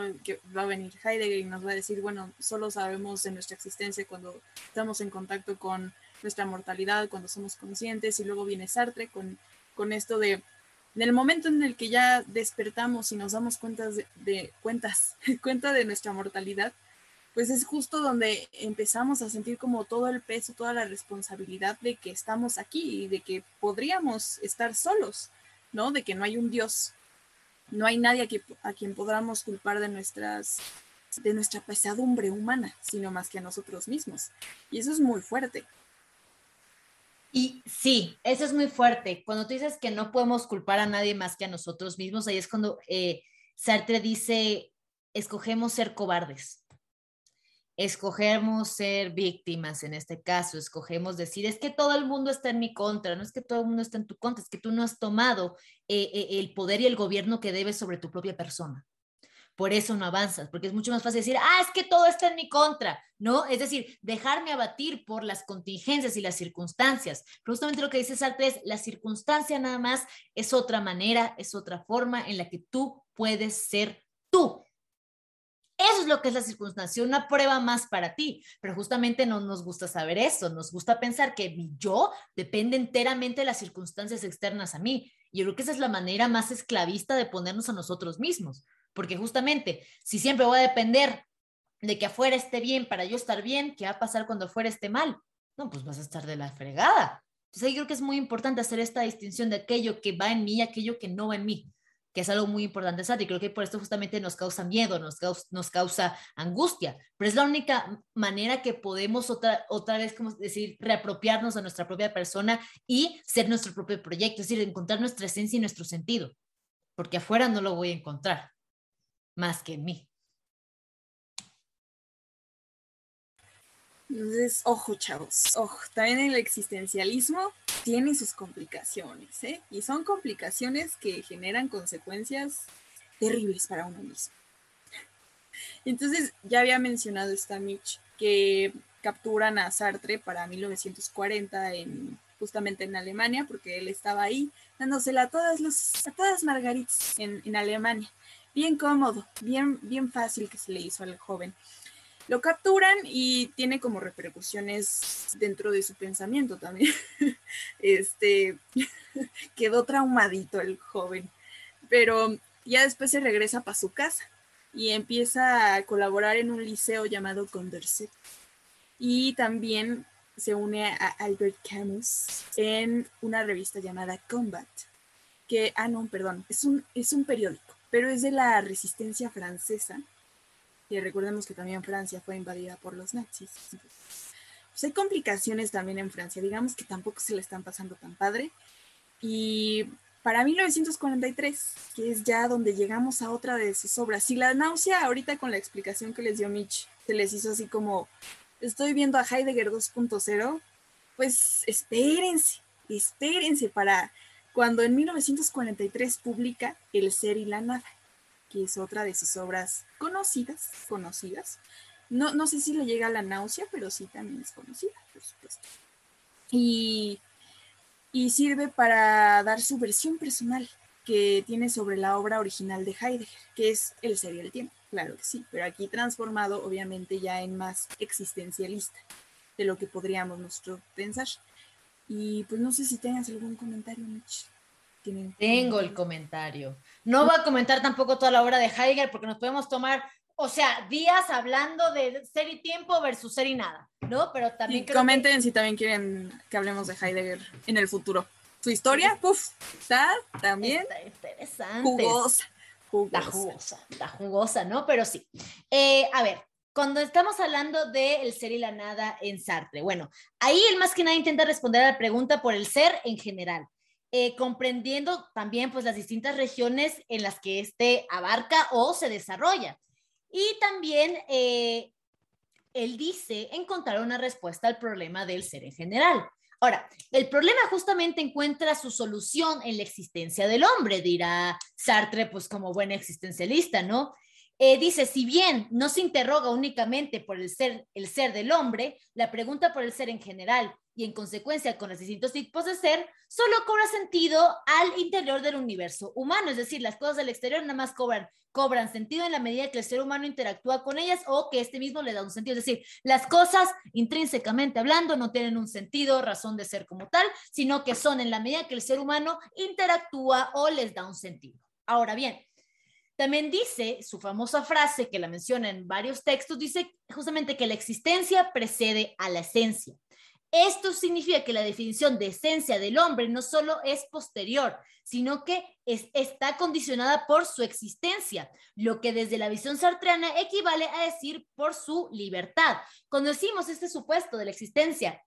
va a venir Heidegger y nos va a decir, bueno, solo sabemos en nuestra existencia cuando estamos en contacto con nuestra mortalidad, cuando somos conscientes. Y luego viene Sartre con, con esto de en el momento en el que ya despertamos y nos damos cuentas de, cuentas, cuenta de nuestra mortalidad, pues es justo donde empezamos a sentir como todo el peso, toda la responsabilidad de que estamos aquí y de que podríamos estar solos, ¿no? De que no hay un Dios, no hay nadie a, a quien podamos culpar de nuestras de nuestra pesadumbre humana, sino más que a nosotros mismos. Y eso es muy fuerte. Y sí, eso es muy fuerte. Cuando tú dices que no podemos culpar a nadie más que a nosotros mismos, ahí es cuando eh, Sartre dice, escogemos ser cobardes. Escogemos ser víctimas en este caso, escogemos decir, es que todo el mundo está en mi contra, no es que todo el mundo está en tu contra, es que tú no has tomado eh, eh, el poder y el gobierno que debes sobre tu propia persona por eso no avanzas, porque es mucho más fácil decir, ah, es que todo está en mi contra, ¿no? Es decir, dejarme abatir por las contingencias y las circunstancias. Pero justamente lo que dice Sartre es, la circunstancia nada más es otra manera, es otra forma en la que tú puedes ser tú. Eso es lo que es la circunstancia, una prueba más para ti. Pero justamente no nos gusta saber eso, nos gusta pensar que mi yo depende enteramente de las circunstancias externas a mí. Y yo creo que esa es la manera más esclavista de ponernos a nosotros mismos. Porque justamente, si siempre voy a depender de que afuera esté bien para yo estar bien, ¿qué va a pasar cuando afuera esté mal? No, pues vas a estar de la fregada. Entonces, yo creo que es muy importante hacer esta distinción de aquello que va en mí y aquello que no va en mí, que es algo muy importante, Y creo que por esto justamente nos causa miedo, nos causa, nos causa angustia, pero es la única manera que podemos otra, otra vez, como decir, reapropiarnos a nuestra propia persona y ser nuestro propio proyecto, es decir, encontrar nuestra esencia y nuestro sentido, porque afuera no lo voy a encontrar más que en mí. Entonces, ojo, chavos, ojo, también el existencialismo tiene sus complicaciones, ¿eh? Y son complicaciones que generan consecuencias terribles para uno mismo. Entonces, ya había mencionado esta Mitch que capturan a Sartre para 1940 en, justamente en Alemania, porque él estaba ahí dándosela a todas, los, a todas Margaritas en, en Alemania. Bien cómodo, bien, bien fácil que se le hizo al joven. Lo capturan y tiene como repercusiones dentro de su pensamiento también. Este quedó traumadito el joven, pero ya después se regresa para su casa y empieza a colaborar en un liceo llamado Condorcet. Y también se une a Albert Camus en una revista llamada Combat, que, ah, no, perdón, es un, es un periódico, pero es de la resistencia francesa y recordemos que también Francia fue invadida por los nazis. Pues hay complicaciones también en Francia, digamos que tampoco se le están pasando tan padre. Y para 1943, que es ya donde llegamos a otra de sus obras, si la náusea ahorita con la explicación que les dio Mitch se les hizo así como, estoy viendo a Heidegger 2.0, pues espérense, espérense para cuando en 1943 publica El ser y la nada que es otra de sus obras conocidas, conocidas. No, no sé si le llega a la náusea, pero sí también es conocida, por supuesto. Y, y sirve para dar su versión personal que tiene sobre la obra original de Heidegger, que es El ser y el tiempo, claro que sí, pero aquí transformado obviamente ya en más existencialista de lo que podríamos nosotros pensar. Y pues no sé si tengas algún comentario, Mitch. Tengo el comentario. No voy a comentar tampoco toda la obra de Heidegger porque nos podemos tomar, o sea, días hablando de ser y tiempo versus ser y nada, ¿no? Pero también... comenten si también quieren que hablemos de Heidegger en el futuro. Su historia, puf, está también está interesante. Jugosa, jugosa. Está jugosa, está jugosa, ¿no? Pero sí. Eh, a ver, cuando estamos hablando del el ser y la nada en Sartre, bueno, ahí él más que nada intenta responder a la pregunta por el ser en general. Eh, comprendiendo también pues las distintas regiones en las que éste abarca o se desarrolla. Y también eh, él dice encontrar una respuesta al problema del ser en general. Ahora, el problema justamente encuentra su solución en la existencia del hombre, dirá Sartre, pues como buen existencialista, ¿no? Eh, dice, si bien no se interroga únicamente por el ser, el ser del hombre, la pregunta por el ser en general y en consecuencia con los distintos tipos de ser, solo cobra sentido al interior del universo humano. Es decir, las cosas del exterior nada más cobran, cobran sentido en la medida que el ser humano interactúa con ellas o que este mismo le da un sentido. Es decir, las cosas intrínsecamente hablando no tienen un sentido, razón de ser como tal, sino que son en la medida que el ser humano interactúa o les da un sentido. Ahora bien, también dice su famosa frase que la menciona en varios textos, dice justamente que la existencia precede a la esencia. Esto significa que la definición de esencia del hombre no solo es posterior, sino que está condicionada por su existencia, lo que desde la visión sartreana equivale a decir por su libertad. Cuando decimos este supuesto de la existencia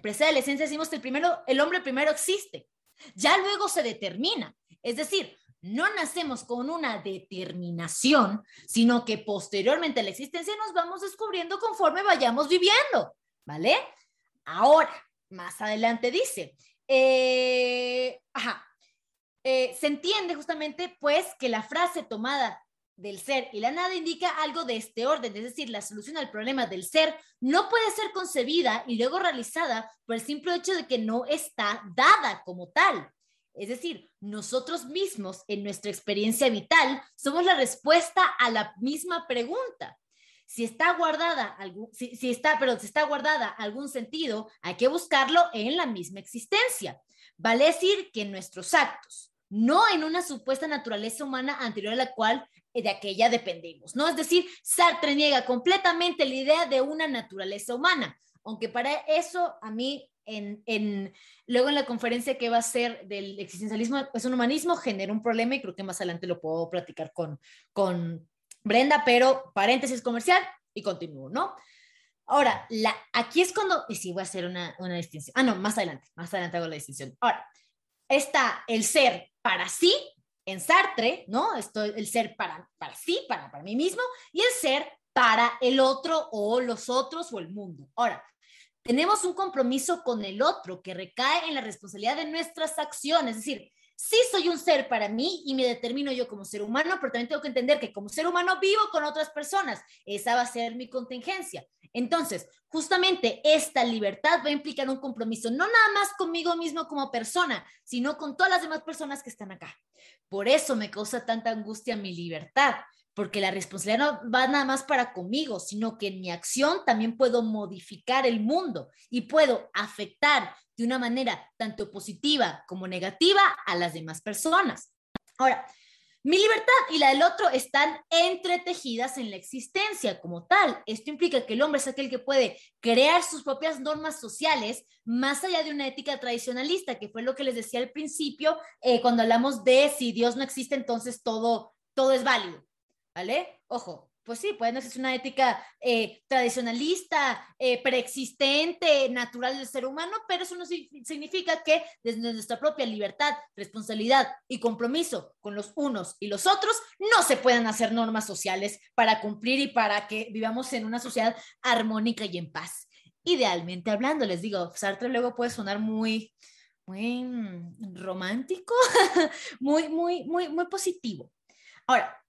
precede a la esencia, decimos que primero, el hombre primero existe, ya luego se determina. Es decir, no nacemos con una determinación, sino que posteriormente a la existencia nos vamos descubriendo conforme vayamos viviendo, ¿vale? Ahora, más adelante dice, eh, eh, se entiende justamente pues que la frase tomada del ser y la nada indica algo de este orden, es decir, la solución al problema del ser no puede ser concebida y luego realizada por el simple hecho de que no está dada como tal. Es decir, nosotros mismos en nuestra experiencia vital somos la respuesta a la misma pregunta. Si está guardada, algún, si, está, pero si está guardada algún sentido, hay que buscarlo en la misma existencia. Vale decir que en nuestros actos, no en una supuesta naturaleza humana anterior a la cual eh, de aquella dependemos, ¿no? Es decir, Sartre niega completamente la idea de una naturaleza humana, aunque para eso a mí en, luego en la conferencia que va a ser del existencialismo es un humanismo genera un problema y creo que más adelante lo puedo platicar con, con Brenda, pero paréntesis comercial y continúo, ¿no? Ahora, la, aquí es cuando, y sí, voy a hacer una, una distinción. Ah, no, más adelante, más adelante hago la distinción. Ahora, está el ser para sí, en Sartre, ¿no? Esto, el ser para, para sí, para, para mí mismo, y el ser para el otro o los otros o el mundo. Ahora, tenemos un compromiso con el otro que recae en la responsabilidad de nuestras acciones, es decir, sí soy un ser para mí y me determino yo como ser humano, pero también tengo que entender que como ser humano vivo con otras personas. Esa va a ser mi contingencia. Entonces, justamente esta libertad va a implicar un compromiso, no nada más conmigo mismo como persona, sino con todas las demás personas que están acá. Por eso me causa tanta angustia mi libertad, porque la responsabilidad no va nada más para conmigo, sino que en mi acción también puedo modificar el mundo y puedo afectar de una manera tanto positiva como negativa a las demás personas. Ahora, mi libertad y la del otro están entretejidas en la existencia como tal. Esto implica que el hombre es aquel que puede crear sus propias normas sociales más allá de una ética tradicionalista, que fue lo que les decía al principio eh, cuando hablamos de si Dios no existe, entonces todo, todo es válido. ¿Vale? Ojo, pues sí, puede no ser una ética eh, tradicionalista, eh, preexistente, natural del ser humano, pero eso no significa que desde nuestra propia libertad, responsabilidad y compromiso con los unos y los otros, no se puedan hacer normas sociales para cumplir y para que vivamos en una sociedad armónica y en paz. Idealmente hablando, les digo, Sartre luego puede sonar muy, muy mm, romántico, muy, muy, muy, muy positivo. Ahora,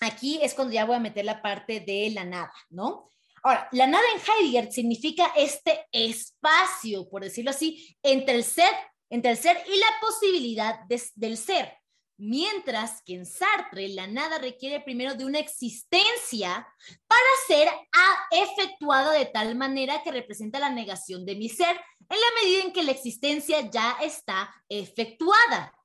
aquí es cuando ya voy a meter la parte de la nada, ¿no? Ahora, la nada en Heidegger significa este espacio, por decirlo así, entre el ser, entre el ser y la posibilidad del ser. Mientras que en Sartre la nada requiere primero de una existencia para ser efectuada de tal manera que representa la negación de mi ser en la medida en que la existencia ya está efectuada.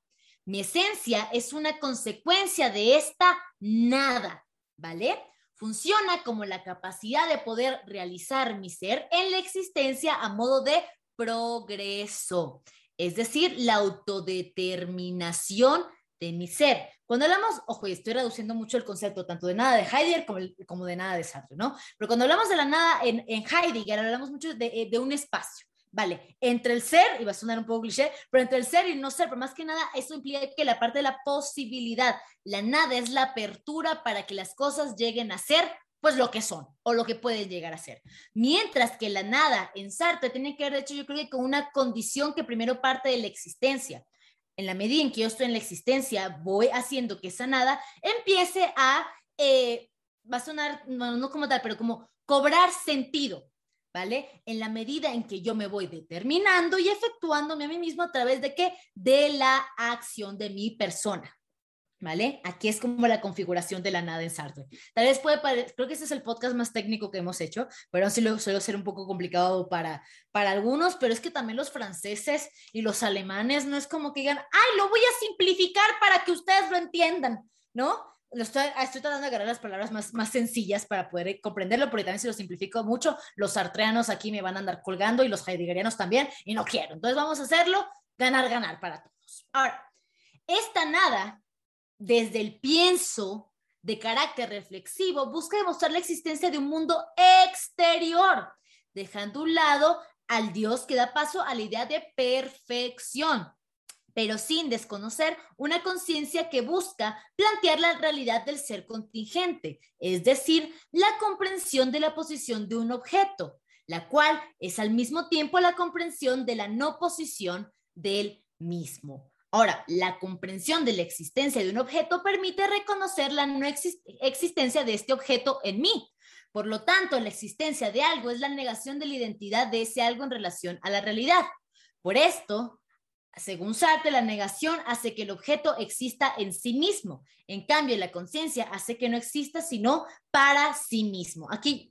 Mi esencia es una consecuencia de esta nada, ¿vale? Funciona como la capacidad de poder realizar mi ser en la existencia a modo de progreso, es decir, la autodeterminación de mi ser. Cuando hablamos, ojo, y estoy reduciendo mucho el concepto tanto de nada de Heidegger como, de nada de Sartre, ¿no? Pero cuando hablamos de la nada en, Heidegger, hablamos mucho de, de un espacio. Vale, entre el ser, y va a sonar un poco cliché, pero entre el ser y no ser, pero más que nada, eso implica que la parte de la posibilidad, la nada es la apertura para que las cosas lleguen a ser pues lo que son o lo que pueden llegar a ser. Mientras que la nada en Sartre tiene que ver, de hecho, yo creo que con una condición que primero parte de la existencia. En la medida en que yo estoy en la existencia, voy haciendo que esa nada empiece a, eh, va a sonar, no como tal, pero como cobrar sentido. ¿Vale? En la medida en que yo me voy determinando y efectuándome a mí mismo a través de qué? De la acción de mi persona. ¿Vale? Aquí es como la configuración de la nada en Sartre. Tal vez puede parecer, creo que este es el podcast más técnico que hemos hecho, pero sí lo suele ser un poco complicado para, para algunos, pero es que también los franceses y los alemanes no es como que digan, ay, lo voy a simplificar para que ustedes lo entiendan, ¿no? Estoy, tratando de agarrar las palabras más, más sencillas para poder comprenderlo, porque también si lo simplifico mucho, los sartreanos aquí me van a andar colgando y los heideggerianos también, y no quiero. Entonces vamos a hacerlo ganar, ganar para todos. Ahora, esta nada, desde el pienso de carácter reflexivo, busca demostrar la existencia de un mundo exterior, dejando a un lado al Dios que da paso a la idea de perfección pero sin desconocer una conciencia que busca plantear la realidad del ser contingente, es decir, la comprensión de la posición de un objeto, la cual es al mismo tiempo la comprensión de la no posición del mismo. Ahora, la comprensión de la existencia de un objeto permite reconocer la no existencia de este objeto en mí. Por lo tanto, la existencia de algo es la negación de la identidad de ese algo en relación a la realidad. Por esto, según Sartre, la negación hace que el objeto exista en sí mismo. En cambio, la conciencia hace que no exista sino para sí mismo. Aquí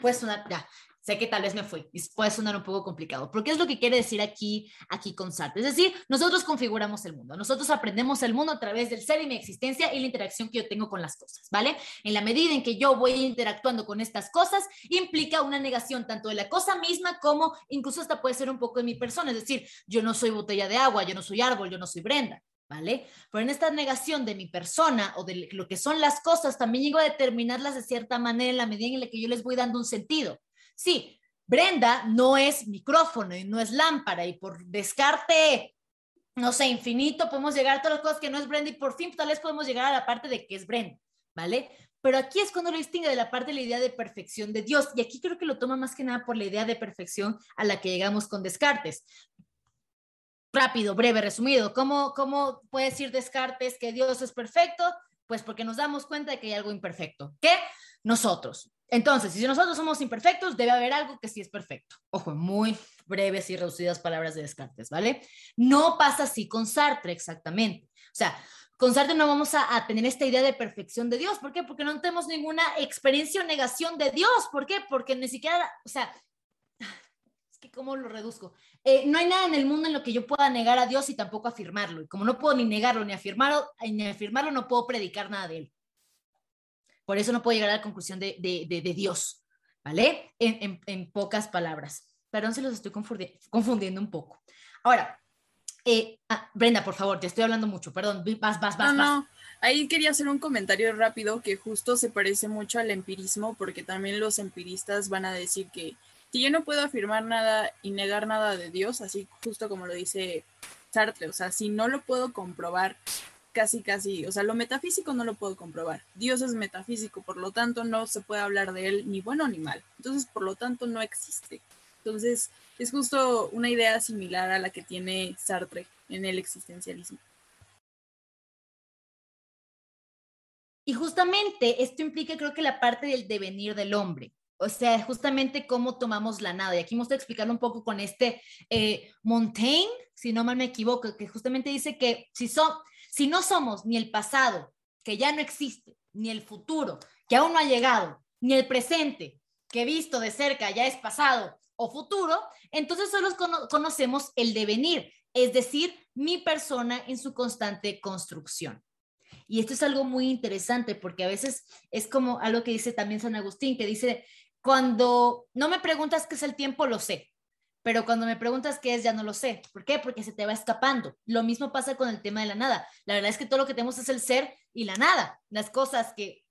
puede sonar, ya, sé que tal vez me fui y puede sonar un poco complicado, porque es lo que quiere decir aquí, aquí con Sartre. Es decir, nosotros configuramos el mundo, nosotros aprendemos el mundo a través del ser y mi existencia y la interacción que yo tengo con las cosas, ¿vale? En la medida en que yo voy interactuando con estas cosas, implica una negación tanto de la cosa misma como incluso hasta puede ser un poco de mi persona, es decir, yo no soy botella de agua, yo no soy árbol, yo no soy Brenda. ¿Vale? Pero en esta negación de mi persona o de lo que son las cosas, también llego a determinarlas de cierta manera en la medida en la que yo les voy dando un sentido. Sí, Brenda no es micrófono y no es lámpara y por descarte, no sé, infinito, podemos llegar a todas las cosas que no es Brenda y por fin tal vez podemos llegar a la parte de que es Brenda, ¿vale? Pero aquí es cuando lo distingue de la parte de la idea de perfección de Dios. Y aquí creo que lo toma más que nada por la idea de perfección a la que llegamos con Descartes. Rápido, breve, resumido. ¿Cómo, cómo puede decir Descartes que Dios es perfecto? Pues porque nos damos cuenta de que hay algo imperfecto. ¿Qué? Nosotros Entonces, si nosotros somos imperfectos, debe haber algo que sí es perfecto. Ojo, muy breves y reducidas palabras de Descartes, ¿vale? No pasa así con Sartre exactamente. O sea, con Sartre no vamos a, tener esta idea de perfección de Dios. ¿Por qué? Porque no tenemos ninguna experiencia o negación de Dios. ¿Por qué? Porque ni siquiera, o sea, es que ¿cómo lo reduzco? Eh, no hay nada en el mundo en lo que yo pueda negar a Dios y tampoco afirmarlo. Y como no puedo ni negarlo ni afirmarlo, ni afirmarlo, no puedo predicar nada de él. Por eso no puedo llegar a la conclusión de, Dios, ¿vale? En, pocas palabras. Perdón si los estoy confundiendo un poco. Ahora, eh, ah, Brenda, por favor, te estoy hablando mucho, perdón, vas, vas, vas. No, no, ahí quería hacer un comentario rápido que justo se parece mucho al empirismo, porque también los empiristas van a decir que si yo no puedo afirmar nada y negar nada de Dios, así justo como lo dice Sartre, o sea, si no lo puedo comprobar, casi, casi, o sea, lo metafísico no lo puedo comprobar. Dios es metafísico, por lo tanto no se puede hablar de él ni bueno ni mal. Entonces, por lo tanto, no existe. Entonces, es justo una idea similar a la que tiene Sartre en el existencialismo. Y justamente esto implica, creo que la parte del devenir del hombre. O sea, justamente cómo tomamos la nada. Y aquí me gusta explicarlo un poco con este eh, Montaigne, si no mal me equivoco, que justamente dice que si, si no somos ni el pasado, que ya no existe, ni el futuro, que aún no ha llegado, ni el presente, que visto de cerca ya es pasado, o futuro, entonces solo conocemos el devenir, es decir, mi persona en su constante construcción. Y esto es algo muy interesante porque a veces es como algo que dice también San Agustín, que dice, cuando no me preguntas qué es el tiempo, lo sé, pero cuando me preguntas qué es, ya no lo sé. ¿Por qué? Porque se te va escapando. Lo mismo pasa con el tema de la nada. La verdad es que todo lo que tenemos es el ser y la nada. Las cosas que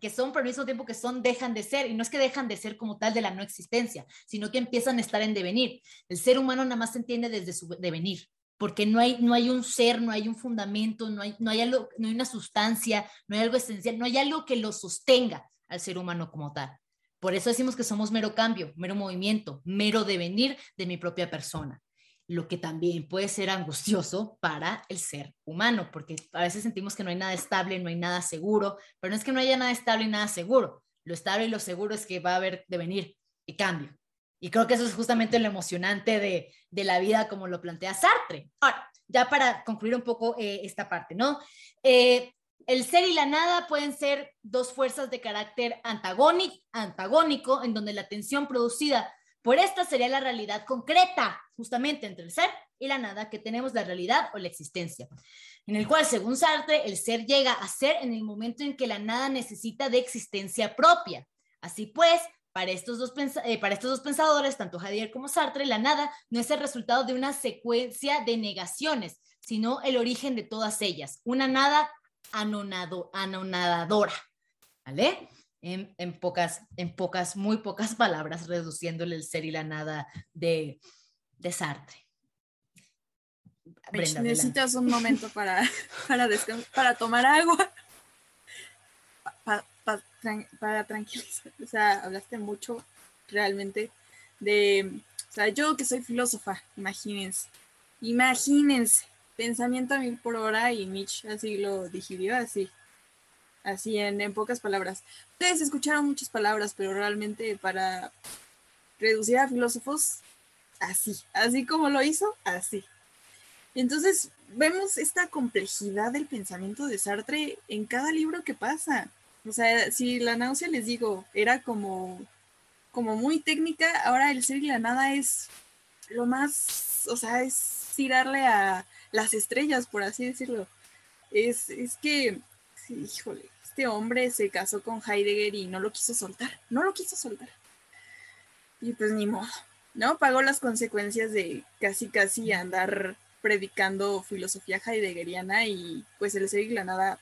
que son, pero al mismo tiempo que son, dejan de ser. Y no es que dejan de ser como tal de la no existencia, sino que empiezan a estar en devenir. El ser humano nada más se entiende desde su devenir, porque no hay, no hay un ser, no hay un fundamento, no hay, no, hay no hay una sustancia, no hay algo esencial, no hay algo que lo sostenga al ser humano como tal. Por eso decimos que somos mero cambio, mero movimiento, mero devenir de mi propia persona lo que también puede ser angustioso para el ser humano, porque a veces sentimos que no hay nada estable, no hay nada seguro, pero no es que no haya nada estable y nada seguro. Lo estable y lo seguro es que va a haber devenir y cambio. Y creo que eso es justamente lo emocionante de, de la vida como lo plantea Sartre. Ahora, ya para concluir un poco eh, esta parte, ¿no? Eh, el ser y la nada pueden ser dos fuerzas de carácter antagónico, antagónico en donde la tensión producida por esta sería la realidad concreta, justamente entre el ser y la nada, que tenemos la realidad o la existencia, en el cual, según Sartre, el ser llega a ser en el momento en que la nada necesita de existencia propia. Así pues, para estos, dos eh, para estos dos pensadores, tanto Javier como Sartre, la nada no es el resultado de una secuencia de negaciones, sino el origen de todas ellas, una nada anonado, anonadadora. ¿Vale? en, pocas, en pocas, muy pocas palabras, reduciéndole el ser y la nada de, de Sartre. necesitas un momento para, para, para tomar agua, para tranquilizar. O sea, hablaste mucho realmente de, o sea, yo que soy filósofa, imagínense, imagínense, pensamiento a mil por hora y Mitch así lo digirió así así en, pocas palabras. Ustedes escucharon muchas palabras, pero realmente para reducir a filósofos, así, así como lo hizo, así. Entonces vemos esta complejidad del pensamiento de Sartre en cada libro que pasa. O sea, si la náusea, les digo, era como, como muy técnica, ahora el ser y la nada es lo más, o sea, es tirarle a las estrellas, por así decirlo. Es, es que, híjole, este hombre se casó con Heidegger y no lo quiso soltar, no lo quiso soltar. Y pues ni modo, ¿no? Pagó las consecuencias de casi casi andar predicando filosofía heideggeriana y pues el ser nada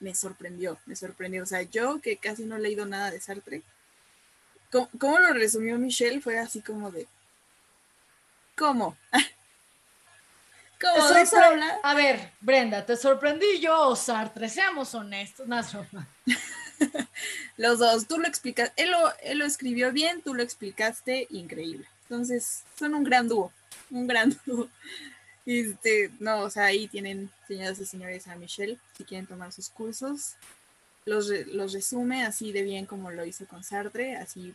me sorprendió, me sorprendió. O sea, yo que casi no he leído nada de Sartre, ¿cómo, cómo lo resumió Michelle? Fue así como de, ¿cómo? A ver, Brenda, ¿te sorprendí yo o Sartre? Seamos honestos, no Los dos, tú lo explicas, él lo, él lo escribió bien, tú lo explicaste increíble. Entonces, son un gran dúo, un gran dúo. Este, no, o sea, ahí tienen, señoras y señores, a Michelle, si quieren tomar sus cursos. los, los resume así de bien como lo hizo con Sartre, así.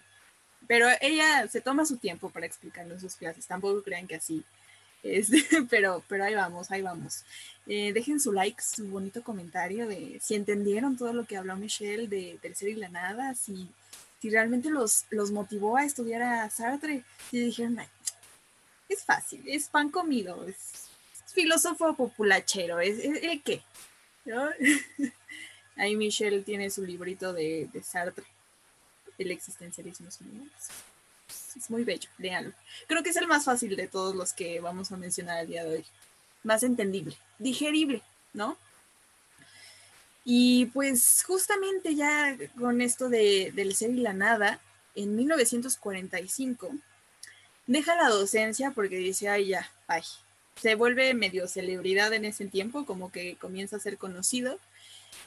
Pero ella se toma su tiempo para explicarnos sus clases, tampoco crean que así pero, pero ahí vamos, ahí vamos. Eh, dejen su like, su bonito comentario de si entendieron todo lo que habló Michelle de Tercer y la Nada, si, si realmente los, los motivó a estudiar a Sartre, y dijeron, es fácil, es pan comido, es, filósofo populachero, ¿es, es, qué? Ahí Michelle tiene su librito de, Sartre, El existencialismo es muy, bello, léanlo. Creo que es el más fácil de todos los que vamos a mencionar el día de hoy. Más entendible, digerible, ¿no? Y pues justamente ya con esto de, del ser y la nada, en 1945 deja la docencia porque dice, ay ya, ay, se vuelve medio celebridad en ese tiempo, como que comienza a ser conocido.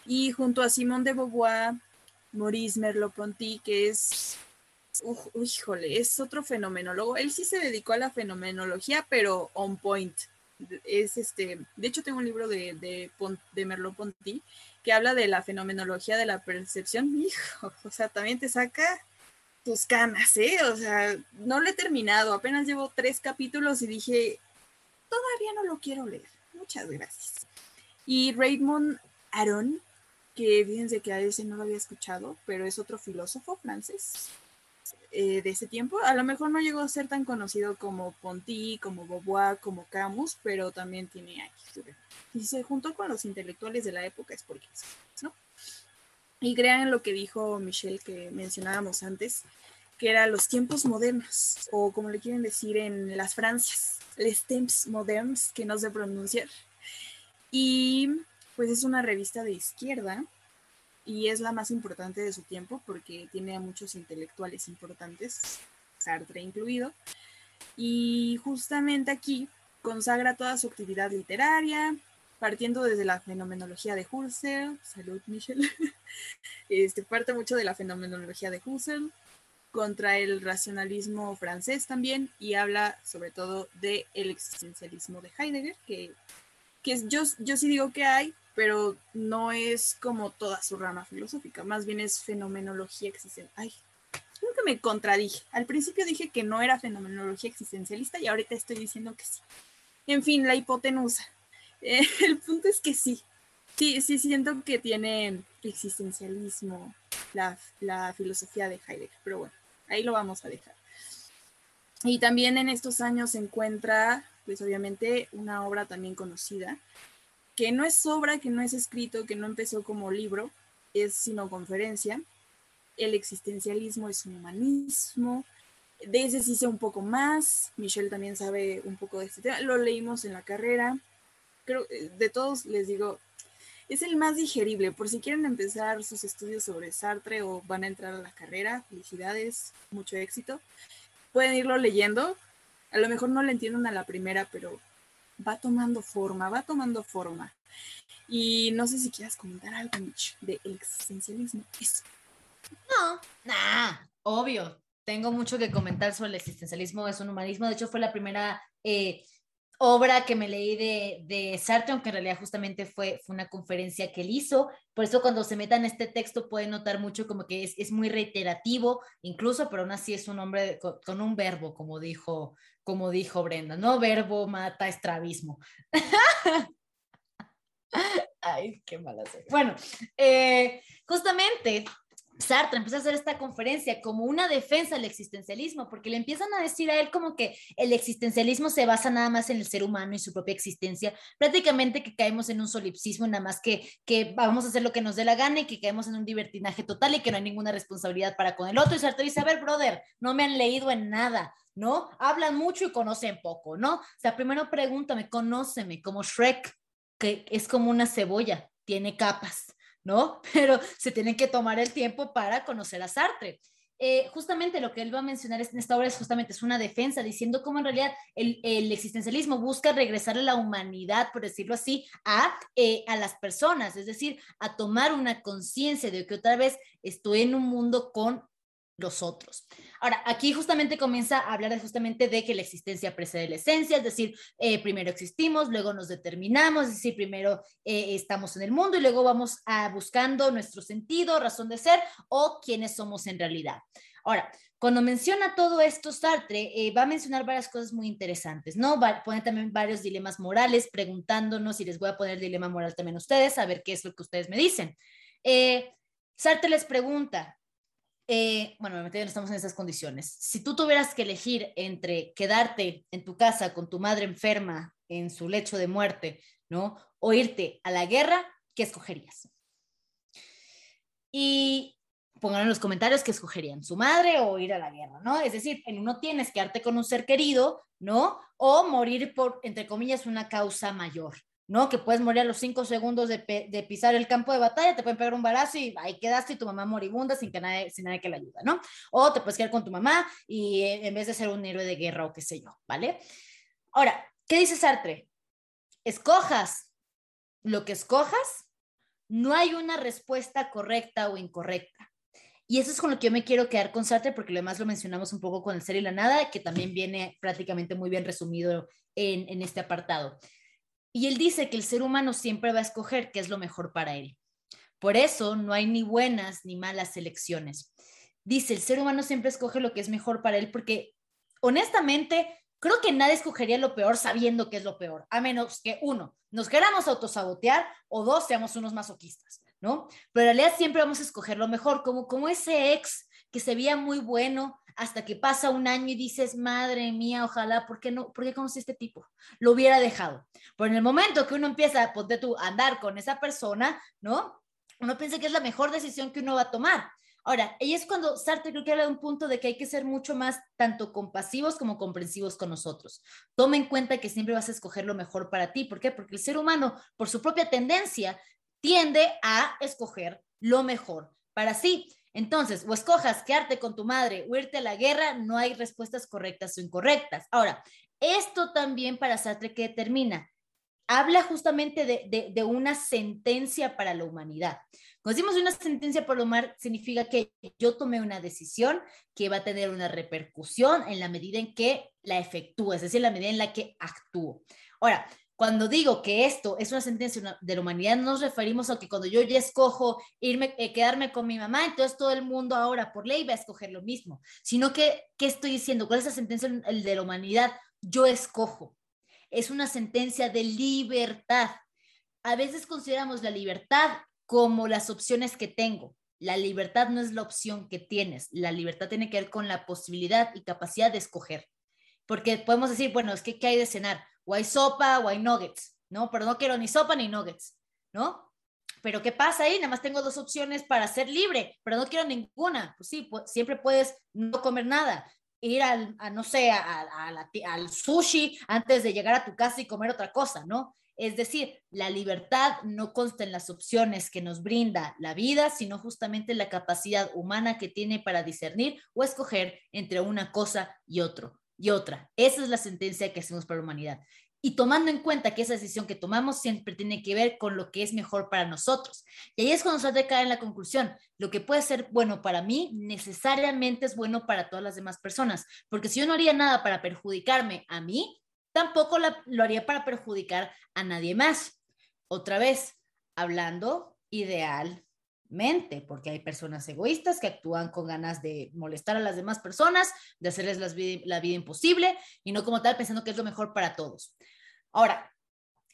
Y junto a Simón de Beauvoir, Maurice Merleau-Ponty, que es, híjole, es otro fenomenólogo. Él sí se dedicó a la fenomenología, pero on point. Es este, de hecho tengo un libro de, de, de Merleau-Ponty que habla de la fenomenología de la percepción. Hijo, o sea, también te saca tus canas, ¿eh? O sea, no lo he terminado, apenas llevo tres capítulos y dije, todavía no lo quiero leer. Muchas gracias. Y Raymond Aron, que fíjense que a ese no lo había escuchado, pero es otro filósofo francés eh, de ese tiempo. A lo mejor no llegó a ser tan conocido como Ponty, como Beauvoir, como Camus, pero también tiene ahí. Y se juntó con los intelectuales de la época, es porque, ¿no? Y crean lo que dijo Michelle que mencionábamos antes, que eran los tiempos modernos, o como le quieren decir en las Francias, les temps moderns, que no sé pronunciar. Y pues es una revista de izquierda y es la más importante de su tiempo porque tiene a muchos intelectuales importantes, Sartre incluido. Y justamente aquí consagra toda su actividad literaria, partiendo desde la fenomenología de Husserl, salud Michel, este, parte mucho de la fenomenología de Husserl, contra el racionalismo francés también, y habla sobre todo del el existencialismo de Heidegger, que, que yo, yo sí digo que hay, pero no es como toda su rama filosófica, más bien es fenomenología existencial. Ay, que me contradije. Al principio dije que no era fenomenología existencialista y ahorita estoy diciendo que sí. En fin, la hipotenusa. el punto es que sí, sí, sí siento que tiene existencialismo la, la filosofía de Heidegger, pero bueno, ahí lo vamos a dejar. Y también en estos años se encuentra, pues obviamente, una obra también conocida, que no es obra, que no es escrito, que no empezó como libro, es sino conferencia. El existencialismo es un humanismo. De ese sí sé un poco más. Michelle también sabe un poco de este tema. Lo leímos en la carrera creo, eh, de todos les digo, es el más digerible. Por si quieren empezar sus estudios sobre Sartre o van a entrar a la carrera, felicidades, mucho éxito. Pueden irlo leyendo. A lo mejor no le entienden a la primera, pero va tomando forma, va tomando forma. Y no sé si quieras comentar algo, Mitch, del existencialismo. No, nada, obvio. Tengo mucho que comentar sobre el existencialismo, es un humanismo. De hecho, fue la primera eh, obra que me leí de, Sartre, aunque en realidad justamente fue, fue una conferencia que él hizo. Por eso cuando se metan en este texto pueden notar mucho como que es, es muy reiterativo, incluso, pero aún así es un hombre con, un verbo, como dijo, como dijo Brenda, ¿no? Verbo mata estrabismo. Ay, qué mala soy. Bueno, eh, justamente Sartre empieza a hacer esta conferencia como una defensa del existencialismo, porque le empiezan a decir a él como que el existencialismo se basa nada más en el ser humano y su propia existencia, prácticamente que caemos en un solipsismo, nada más que, que vamos a hacer lo que nos dé la gana y que caemos en un divertinaje total y que no hay ninguna responsabilidad para con el otro. Y Sartre dice, a ver, brother, no me han leído en nada, ¿no? Hablan mucho y conocen poco, ¿no? O sea, primero pregúntame, conóceme, como Shrek, que es como una cebolla, tiene capas. ¿no? Pero se tienen que tomar el tiempo para conocer a Sartre. Eh, justamente lo que él va a mencionar en esta obra es justamente es una defensa, diciendo cómo en realidad el, existencialismo busca regresar a la humanidad, por decirlo así, a, eh, a las personas, es decir, a tomar una conciencia de que otra vez estoy en un mundo con los otros. Ahora, aquí justamente comienza a hablar justamente de que la existencia precede la esencia, es decir, eh, primero existimos, luego nos determinamos, es decir, primero eh, estamos en el mundo y luego vamos a buscando nuestro sentido, razón de ser o quiénes somos en realidad. Ahora, cuando menciona todo esto, Sartre eh, va a mencionar varias cosas muy interesantes, ¿no? Va también varios dilemas morales, preguntándonos, y les voy a poner dilema moral también a ustedes, a ver qué es lo que ustedes me dicen. Sartre les pregunta, eh, bueno, no estamos en esas condiciones. Si tú tuvieras que elegir entre quedarte en tu casa con tu madre enferma en su lecho de muerte, ¿no? O irte a la guerra, ¿qué escogerías? Y pongan en los comentarios qué escogerían, su madre o ir a la guerra, ¿no? Es decir, en uno tienes que quedarte con un ser querido, ¿no? O morir por, entre comillas, una causa mayor, ¿no? Que puedes morir a los cinco segundos de, pisar el campo de batalla, te pueden pegar un balazo y ahí quedaste y tu mamá moribunda sin que nadie, sin nadie que la ayuda, ¿no? O te puedes quedar con tu mamá y eh, en vez de ser un héroe de guerra o qué sé yo, ¿vale? Ahora, ¿qué dice Sartre? Escojas lo que escojas, no hay una respuesta correcta o incorrecta. Y eso es con lo que yo me quiero quedar con Sartre, porque además lo mencionamos un poco con el ser y la nada, que también viene prácticamente muy bien resumido en, en este apartado. Y él dice que el ser humano siempre va a escoger qué es lo mejor para él. Por eso no hay ni buenas ni malas elecciones. Dice, el ser humano siempre escoge lo que es mejor para él porque honestamente creo que nadie escogería lo peor sabiendo que es lo peor, a menos que uno, nos queramos autosabotear o dos, seamos unos masoquistas, ¿no? Pero en realidad siempre vamos a escoger lo mejor, como, como ese ex que se veía muy bueno, hasta que pasa un año y dices, madre mía, ojalá, ¿por qué no? ¿Por qué conocí a este tipo? Lo hubiera dejado. Pero en el momento que uno empieza pues, tú, a andar con esa persona, ¿no? Uno piensa que es la mejor decisión que uno va a tomar. Ahora, ahí es cuando Sartre creo que habla de un punto de que hay que ser mucho más tanto compasivos como comprensivos con nosotros. Toma en cuenta que siempre vas a escoger lo mejor para ti. ¿Por qué? Porque el ser humano, por su propia tendencia, tiende a escoger lo mejor para sí. Entonces, o escojas quedarte con tu madre o irte a la guerra, no hay respuestas correctas o incorrectas. Ahora, esto también para Sartre que determina, habla justamente de, una sentencia para la humanidad. Cuando decimos una sentencia para la humanidad, significa que yo tomé una decisión que va a tener una repercusión en la medida en que la efectúo, es decir, la medida en la que actúo. Ahora, cuando digo que esto es una sentencia de la humanidad, no nos referimos a que cuando yo ya escojo irme, eh, quedarme con mi mamá, entonces todo el mundo ahora por ley va a escoger lo mismo, sino que, ¿qué estoy diciendo? ¿Cuál es la sentencia de la humanidad? Yo escojo. Es una sentencia de libertad. A veces consideramos la libertad como las opciones que tengo. La libertad no es la opción que tienes. La libertad tiene que ver con la posibilidad y capacidad de escoger. Porque podemos decir, bueno, es que ¿qué hay de cenar? O sopa o hay nuggets, ¿no? Pero no quiero ni sopa ni nuggets, ¿no? Pero ¿qué pasa ahí? Nada más tengo dos opciones para ser libre, pero no quiero ninguna. Pues sí, siempre puedes no comer nada. Ir al, a, no sé, al sushi antes de llegar a tu casa y comer otra cosa, ¿no? Es decir, la libertad no consta en las opciones que nos brinda la vida, sino justamente la capacidad humana que tiene para discernir o escoger entre una cosa y otro y otra. Esa es la sentencia que hacemos para la humanidad. Y tomando en cuenta que esa decisión que tomamos siempre tiene que ver con lo que es mejor para nosotros. Y ahí es cuando se caer en la conclusión. Lo que puede ser bueno para mí necesariamente es bueno para todas las demás personas. Porque si yo no haría nada para perjudicarme a mí, tampoco lo haría para perjudicar a nadie más. Otra vez, hablando ideal mente, porque hay personas egoístas que actúan con ganas de molestar a las demás personas, de hacerles la vida imposible y no como tal pensando que es lo mejor para todos. Ahora,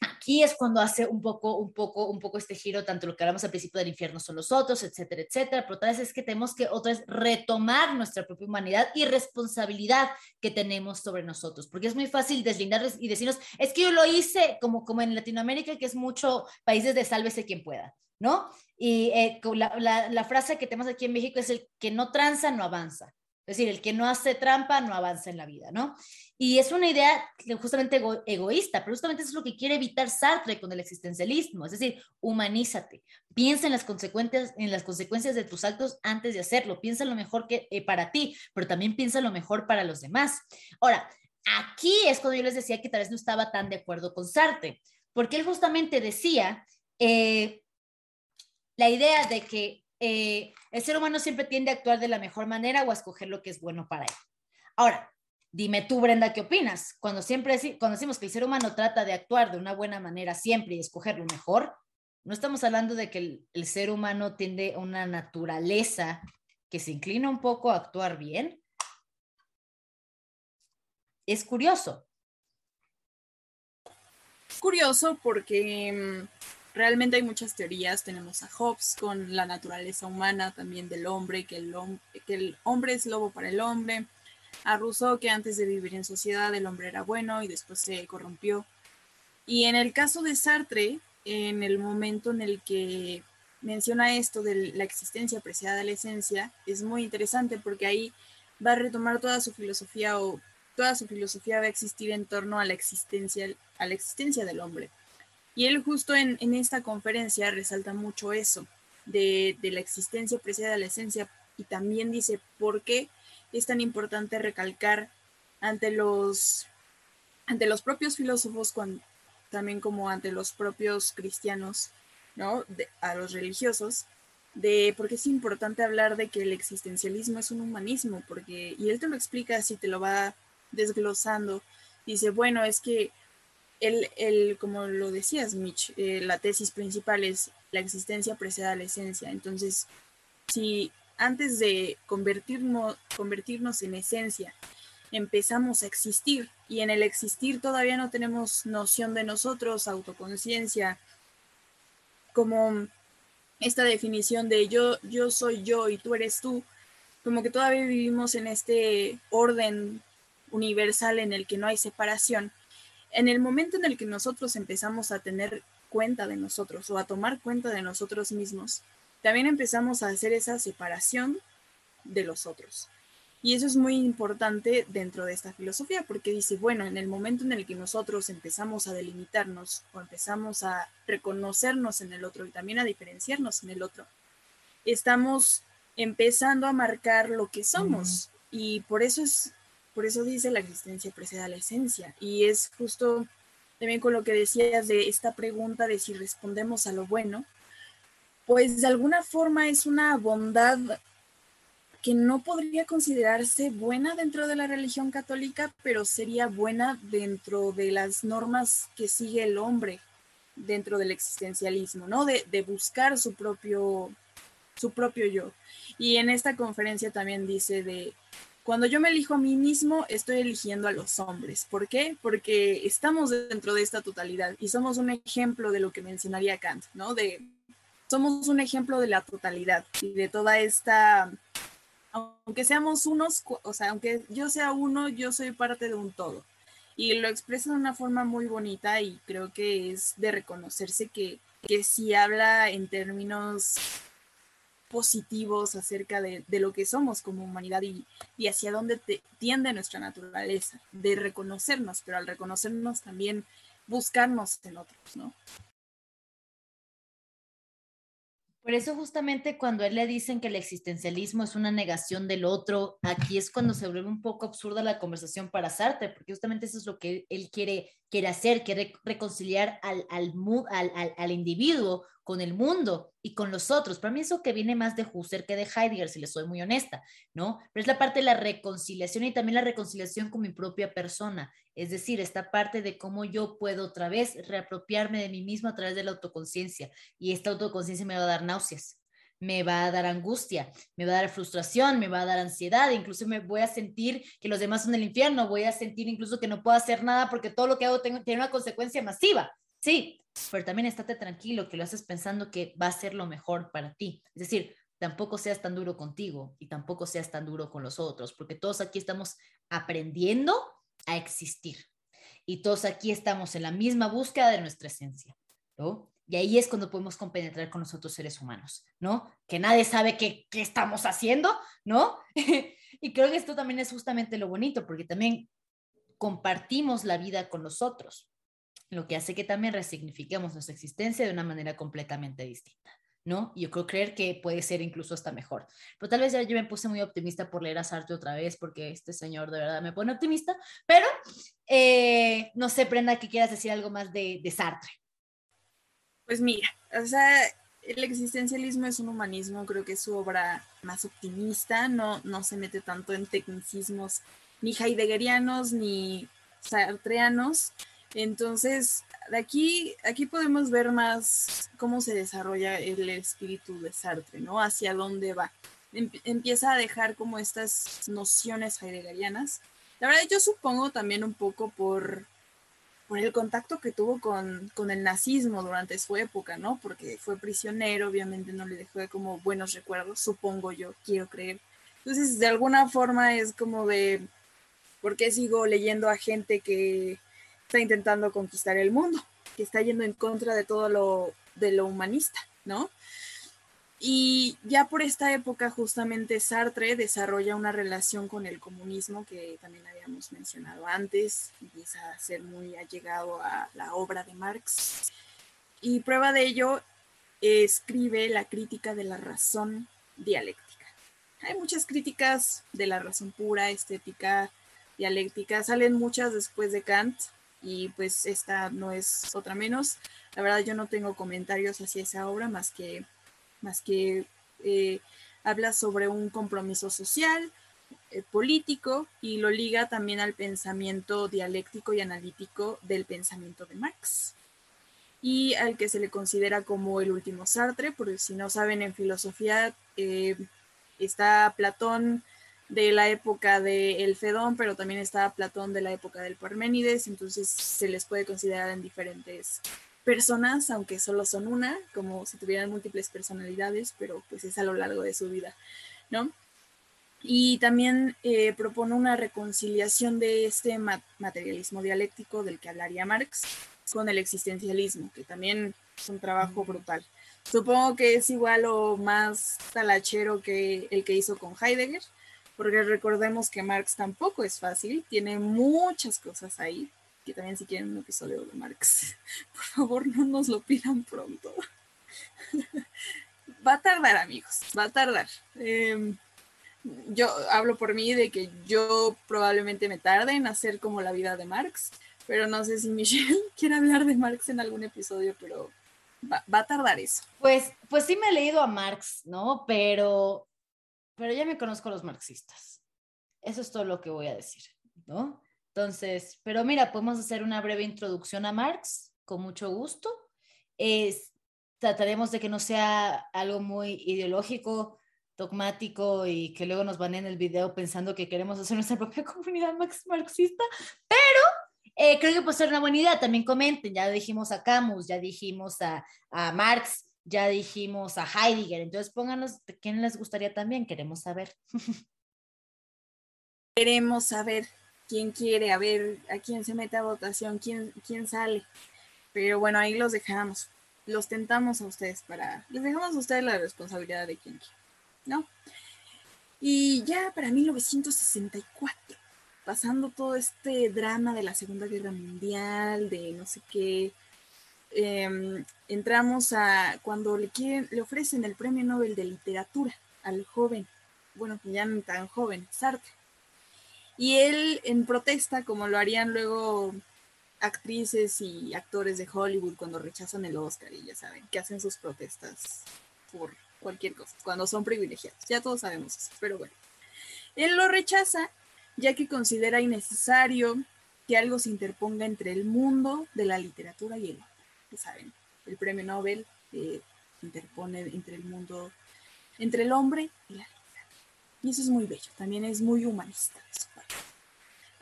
aquí es cuando hace un poco, un poco, un poco este giro, tanto lo que hablamos al principio del infierno son los otros, etcétera, etcétera, pero otra vez es que tenemos que otra vez retomar nuestra propia humanidad y responsabilidad que tenemos sobre nosotros, porque es muy fácil deslindarles y decirnos, es que yo lo hice como, como en Latinoamérica, que es mucho países de sálvese quien pueda. ¿no? Y eh, la, frase que tenemos aquí en México es el que no tranza, no avanza. Es decir, el que no hace trampa no avanza en la vida, ¿no? Y es una idea justamente egoísta, pero justamente es lo que quiere evitar Sartre con el existencialismo, es decir, humanízate, piensa en las consecuencias, en las consecuencias de tus actos antes de hacerlo, piensa lo mejor que eh, para ti, pero también piensa lo mejor para los demás. Ahora, aquí es cuando yo les decía que tal vez no estaba tan de acuerdo con Sartre, porque él justamente decía, eh, la idea de que eh, el ser humano siempre tiende a actuar de la mejor manera o a escoger lo que es bueno para él. Ahora, dime tú, Brenda, ¿qué opinas? Cuando siempre cuando decimos que el ser humano trata de actuar de una buena manera siempre y escoger lo mejor, no estamos hablando de que el, el ser humano tiende a una naturaleza que se inclina un poco a actuar bien. Es curioso. Curioso porque mm, realmente hay muchas teorías. Tenemos a Hobbes con la naturaleza humana también del hombre, que el, que el hombre es lobo para el hombre. A Rousseau que antes de vivir en sociedad el hombre era bueno y después se corrompió. Y en el caso de Sartre, en el momento en el que menciona esto de la existencia apreciada de la esencia, es muy interesante porque ahí va a retomar toda su filosofía o toda su filosofía va a existir en torno a la existencia, a la existencia del hombre. Y él justo en, esta conferencia resalta mucho eso, de, la existencia apreciada de la esencia, y también dice por qué es tan importante recalcar ante los, ante los propios filósofos cuando, también como ante los propios cristianos, ¿no? a los religiosos, de por qué es importante hablar de que el existencialismo es un humanismo, porque, y él te lo explica si te lo va desglosando, dice, bueno, es que el, el como lo decías, Mitch, eh, la tesis principal es la existencia precede a la esencia, entonces, si antes de convertirnos, convertirnos en esencia, empezamos a existir y en el existir todavía no tenemos noción de nosotros, autoconciencia, como esta definición de yo, yo soy yo y tú eres tú, como que todavía vivimos en este orden universal en el que no hay separación. En el momento en el que nosotros empezamos a tener cuenta de nosotros o a tomar cuenta de nosotros mismos, también empezamos a hacer esa separación de los otros. Y eso es muy importante dentro de esta filosofía, porque dice, bueno, en el momento en el que nosotros empezamos a delimitarnos o empezamos a reconocernos en el otro y también a diferenciarnos en el otro, estamos empezando a marcar lo que somos. Y por eso es, por eso dice la existencia precede a la esencia. Y es justo también con lo que decías de esta pregunta de si respondemos a lo bueno, pues de alguna forma es una bondad que no podría considerarse buena dentro de la religión católica, pero sería buena dentro de las normas que sigue el hombre dentro del existencialismo, ¿no? De, buscar su propio, su propio yo. Y en esta conferencia también dice de, cuando yo me elijo a mí mismo, estoy eligiendo a los hombres. ¿Por qué? Porque estamos dentro de esta totalidad y somos un ejemplo de lo que mencionaría Kant, ¿no? De, somos un ejemplo de la totalidad y de toda esta aunque seamos unos, o sea, aunque yo sea uno, yo soy parte de un todo. Y lo expresa de una forma muy bonita y creo que es de reconocerse que, que si habla en términos positivos acerca de, lo que somos como humanidad y, y hacia dónde tiende nuestra naturaleza, de reconocernos, pero al reconocernos también buscarnos en otros, ¿no? Por eso justamente cuando él le dicen que el existencialismo es una negación del otro, aquí es cuando se vuelve un poco absurda la conversación para Sartre, porque justamente eso es lo que él quiere, quiere hacer, quiere reconciliar al, al, al individuo con el mundo y con los otros. Para mí eso que viene más de Husserl que de Heidegger, si le soy muy honesta, ¿no? Pero es la parte de la reconciliación y también la reconciliación con mi propia persona. Es decir, esta parte de cómo yo puedo otra vez reapropiarme de mí mismo a través de la autoconciencia. Y esta autoconciencia me va a dar náuseas, me va a dar angustia, me va a dar frustración, me va a dar ansiedad, incluso me voy a sentir que los demás son el infierno, voy a sentir incluso que no puedo hacer nada porque todo lo que hago tiene una consecuencia masiva. Sí, pero también estate tranquilo que lo haces pensando que va a ser lo mejor para ti. Es decir, tampoco seas tan duro contigo y tampoco seas tan duro con los otros, porque todos aquí estamos aprendiendo a existir y todos aquí estamos en la misma búsqueda de nuestra esencia, ¿no? Y ahí es cuando podemos compenetrar con los otros seres humanos, ¿no? Que nadie sabe qué, qué estamos haciendo, ¿no? y creo que esto también es justamente lo bonito, porque también compartimos la vida con los otros lo que hace que también resignifiquemos nuestra existencia de una manera completamente distinta. ¿No? Yo creo creer que puede ser incluso hasta mejor. Pero tal vez ya yo me puse muy optimista por leer a Sartre otra vez, porque este señor de verdad me pone optimista, pero eh, no sé, Prenda, que quieras decir algo más de, de Sartre. Pues mira, o sea, el existencialismo es un humanismo, creo que es su obra más optimista, no, no se mete tanto en tecnicismos ni heideggerianos ni sartreanos. Entonces, aquí, aquí podemos ver más cómo se desarrolla el espíritu de Sartre, ¿no? Hacia dónde va. Empieza a dejar como estas nociones heideggerianas. La verdad, yo supongo también un poco por por el contacto que tuvo con, el nazismo durante su época, ¿no? Porque fue prisionero, obviamente no le dejó como buenos recuerdos, supongo yo, quiero creer. Entonces, de alguna forma es como de, ¿por qué sigo leyendo a gente que está intentando conquistar el mundo? Que está yendo en contra de todo lo, humanista, ¿no? Y ya por esta época justamente Sartre desarrolla una relación con el comunismo que también habíamos mencionado antes, empieza a ser muy allegado a la obra de Marx y prueba de ello escribe la crítica de la razón dialéctica. Hay muchas críticas de la razón pura, estética, dialéctica, salen muchas después de Kant y pues esta no es otra menos. La verdad yo no tengo comentarios hacia esa obra más que más que eh, habla sobre un compromiso social, eh, político, y lo liga también al pensamiento dialéctico y analítico del pensamiento de Marx, y al que se le considera como el último Sartre, porque si no saben, en filosofía eh, está Platón de la época del Fedón, pero también está Platón de la época del Parménides, entonces se les puede considerar en diferentes personas, aunque solo son una, como si tuvieran múltiples personalidades, pero pues es a lo largo de su vida, ¿no? Y también eh, propone una reconciliación de este materialismo dialéctico del que hablaría Marx con el existencialismo, que también es un trabajo brutal. Supongo que es igual o más talachero que el que hizo con Heidegger, porque recordemos que Marx tampoco es fácil, tiene muchas cosas ahí, que también si quieren un episodio de Marx, por favor no nos lo pidan pronto. va a tardar, amigos, va a tardar. Em, yo hablo por mí de que yo probablemente me tarde en hacer como la vida de Marx, pero no sé si Michelle quiere hablar de Marx en algún episodio, pero va, va, a tardar eso. Pues, pues sí me he leído a Marx, ¿no? Pero, pero ya me conozco a los marxistas. Eso es todo lo que voy a decir, ¿no? Entonces, pero mira, podemos hacer una breve introducción a Marx, con mucho gusto. Es, trataremos de que no sea algo muy ideológico, dogmático y que luego nos van en el video pensando que queremos hacer nuestra propia comunidad marxista, pero eh, creo que puede ser una buena idea. También comenten, ya dijimos a Camus, ya dijimos a, a Marx, ya dijimos a Heidegger, entonces pónganos quién les gustaría también, queremos saber. Queremos saber quién quiere, a ver a quién se mete a votación, quién, quién sale. Pero bueno, ahí los dejamos, los tentamos a ustedes para, les dejamos a ustedes la responsabilidad de quién quiere, ¿no? Y ya para 1964, pasando todo este drama de la Segunda Guerra Mundial, de no sé qué, em, entramos a cuando le quieren, le ofrecen el premio Nobel de Literatura al joven, bueno, ya no tan joven, Sartre y él en protesta, como lo harían luego actrices y actores de Hollywood cuando rechazan el Oscar y ya saben, que hacen sus protestas por cualquier cosa, cuando son privilegiados. Ya todos sabemos eso, pero bueno. Él lo rechaza ya que considera innecesario que algo se interponga entre el mundo de la literatura y el hombre. Saben, el premio Nobel eh, interpone entre el mundo, entre el hombre y la literatura. Y eso es muy bello, también es muy humanista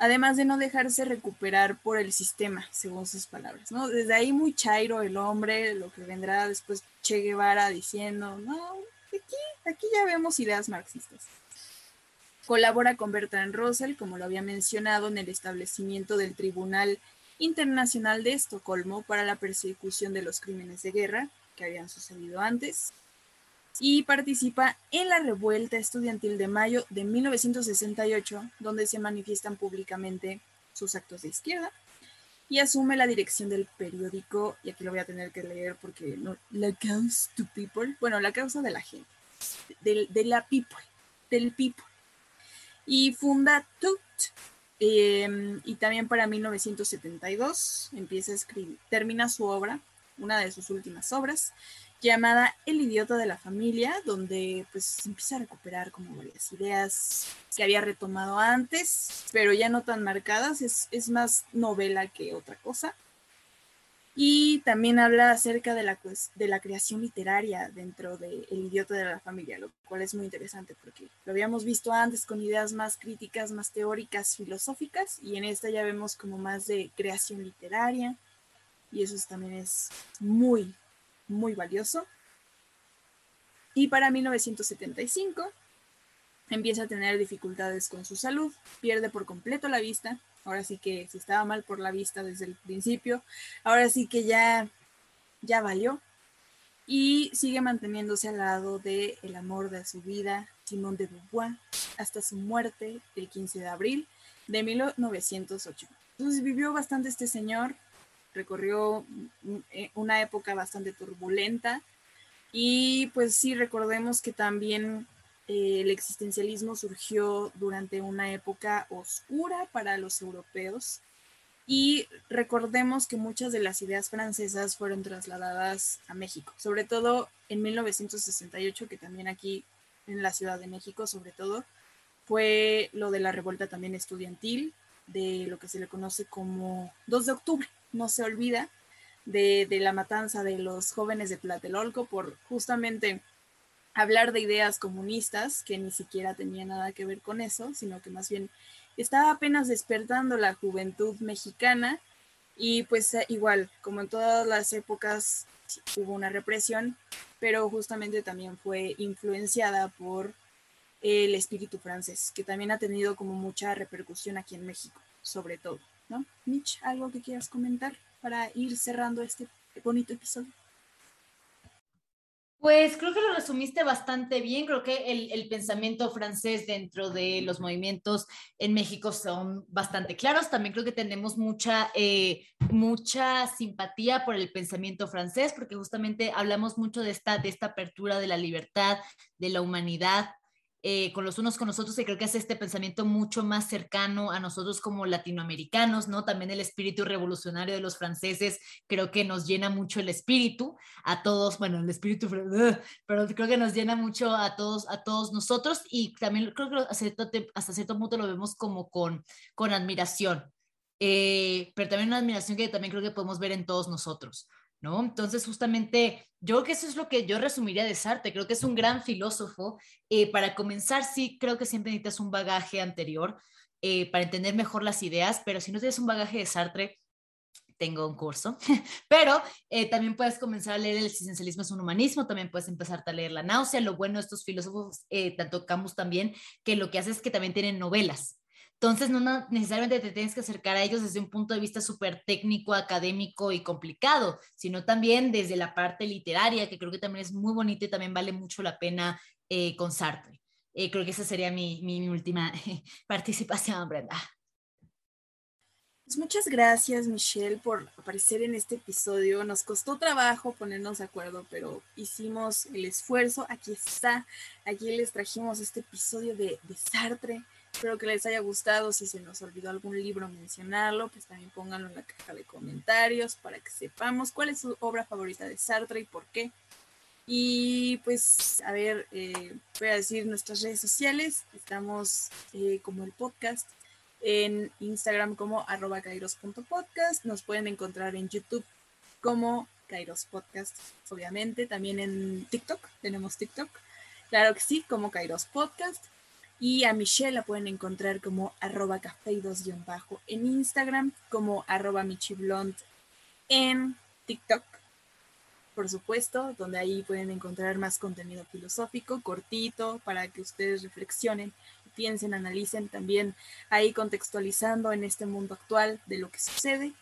además de no dejarse recuperar por el sistema, según sus palabras, ¿no? Desde ahí muy chairo el hombre, lo que vendrá después Che Guevara diciendo, no, aquí, aquí ya vemos ideas marxistas. Colabora con Bertrand Russell, como lo había mencionado, en el establecimiento del Tribunal Internacional de Estocolmo para la persecución de los crímenes de guerra que habían sucedido antes y participa en la revuelta estudiantil de mayo de 1968, donde se manifiestan públicamente sus actos de izquierda y asume la dirección del periódico, y aquí lo voy a tener que leer porque no, la causa to people, la causa de la gente, de, de la people, del people. Y funda TUT, em, y también para 1972 empieza a escribir, termina su obra, una de sus últimas obras, llamada El idiota de la familia, donde pues empieza a recuperar como varias ideas que había retomado antes, pero ya no tan marcadas, es, es más novela que otra cosa. Y también habla acerca de la, de la creación literaria dentro de El idiota de la familia, lo cual es muy interesante porque lo habíamos visto antes con ideas más críticas, más teóricas, filosóficas, y en esta ya vemos como más de creación literaria, y eso también es muy, muy valioso. Y para 1975 empieza a tener dificultades con su salud, pierde por completo la vista, ahora sí que estaba mal por la vista desde el principio, ahora sí que ya, ya valió. Y sigue manteniéndose al lado del el amor de su vida, Simón de Beauvoir, hasta su muerte el 15 de abril de 1908. Entonces vivió bastante este señor, recorrió eh, una época bastante turbulenta y pues sí, recordemos que también el existencialismo surgió durante una época oscura para los europeos y recordemos que muchas de las ideas francesas fueron trasladadas a México, sobre todo en 1968, que también aquí en la Ciudad de México, sobre todo, fue lo de la revuelta también estudiantil, de lo que se le conoce como 2 de octubre, no se olvida, de, de la matanza de los jóvenes de Tlatelolco por justamente hablar de ideas comunistas que ni siquiera tenía nada que ver con eso, sino que más bien estaba apenas despertando la juventud mexicana y pues eh, igual, como en todas las épocas hubo una represión, pero justamente también fue influenciada por el espíritu francés, que también ha tenido como mucha repercusión aquí en México, sobre todo, ¿no? Mitch, ¿algo que quieras comentar para ir cerrando este bonito episodio? Pues creo que lo resumiste bastante bien. Creo que el, pensamiento francés dentro de los movimientos en México son bastante claros. También creo que tenemos mucha, eh, mucha simpatía por el pensamiento francés, porque justamente hablamos mucho de esta, de esta apertura de la libertad, de la humanidad, eh, con los unos con nosotros y creo que hace este pensamiento mucho más cercano a nosotros como latinoamericanos, ¿no? También el espíritu revolucionario de los franceses creo que nos llena mucho el espíritu a todos, bueno, el espíritu, pero creo que nos llena mucho a todos, a todos nosotros y también creo que hasta cierto punto lo vemos como con, con admiración, eh, pero también una admiración que también creo que podemos ver en todos nosotros. ¿No? Entonces, justamente, yo creo que eso es lo que yo resumiría de Sartre. Creo que es un gran filósofo. Eh, para comenzar, sí, creo que siempre necesitas un bagaje anterior eh, para entender mejor las ideas, pero si no tienes un bagaje de Sartre, tengo un curso, pero eh, también puedes comenzar a leer el existencialismo es un humanismo, también puedes empezar a leer La náusea, lo bueno de estos filósofos, tanto Camus también, que lo que hace es que también tienen novelas, entonces, no necesariamente te tienes que acercar a ellos desde un punto de vista súper técnico, académico y complicado, sino también desde la parte literaria, que creo que también es muy bonito y también vale mucho la pena eh, con Sartre. Eh, creo que esa sería mi, mi, última participación, Brenda. Pues muchas gracias, Michelle, por aparecer en este episodio. Nos costó trabajo ponernos de acuerdo, pero hicimos el esfuerzo. Aquí está. Aquí les trajimos este episodio de, de Sartre Espero que les haya gustado. Si se nos olvidó algún libro mencionarlo, pues también pónganlo en la caja de comentarios para que sepamos cuál es su obra favorita de Sartre y por qué. Y pues, a ver, eh, voy a decir nuestras redes sociales. Estamos eh, como el podcast en Instagram como arroba kairos.podcast. Nos pueden encontrar en YouTube como Kairos Podcast, obviamente. También en TikTok, tenemos TikTok. Claro que sí, como Kairos Podcast. Y a Michelle la pueden encontrar como arroba cafeidos-bajo en Instagram, como arroba michiblond en TikTok, por supuesto, donde ahí pueden encontrar más contenido filosófico, cortito, para que ustedes reflexionen, piensen, analicen también ahí contextualizando en este mundo actual de lo que sucede.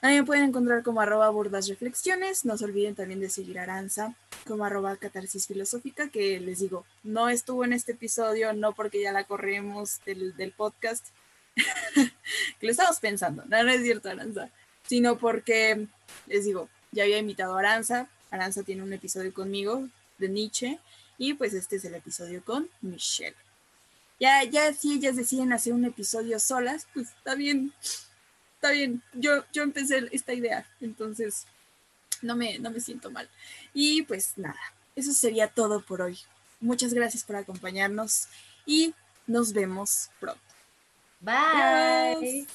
Ahí me pueden encontrar como arroba burdas reflexiones. No se olviden también de seguir a Aranza como arroba catarsis filosófica, que les digo, no estuvo en este episodio, no porque ya la corremos del, del podcast, que lo estamos pensando, no, no es cierto Aranza, sino porque, les digo, ya había invitado a Aranza, Aranza tiene un episodio conmigo de Nietzsche, y pues este es el episodio con Michelle. Ya, ya si ellas deciden hacer un episodio solas, pues está bien, está bien, yo, yo empecé esta idea, entonces no me, no me siento mal. Y pues nada, eso sería todo por hoy. Muchas gracias por acompañarnos y nos vemos pronto. Bye.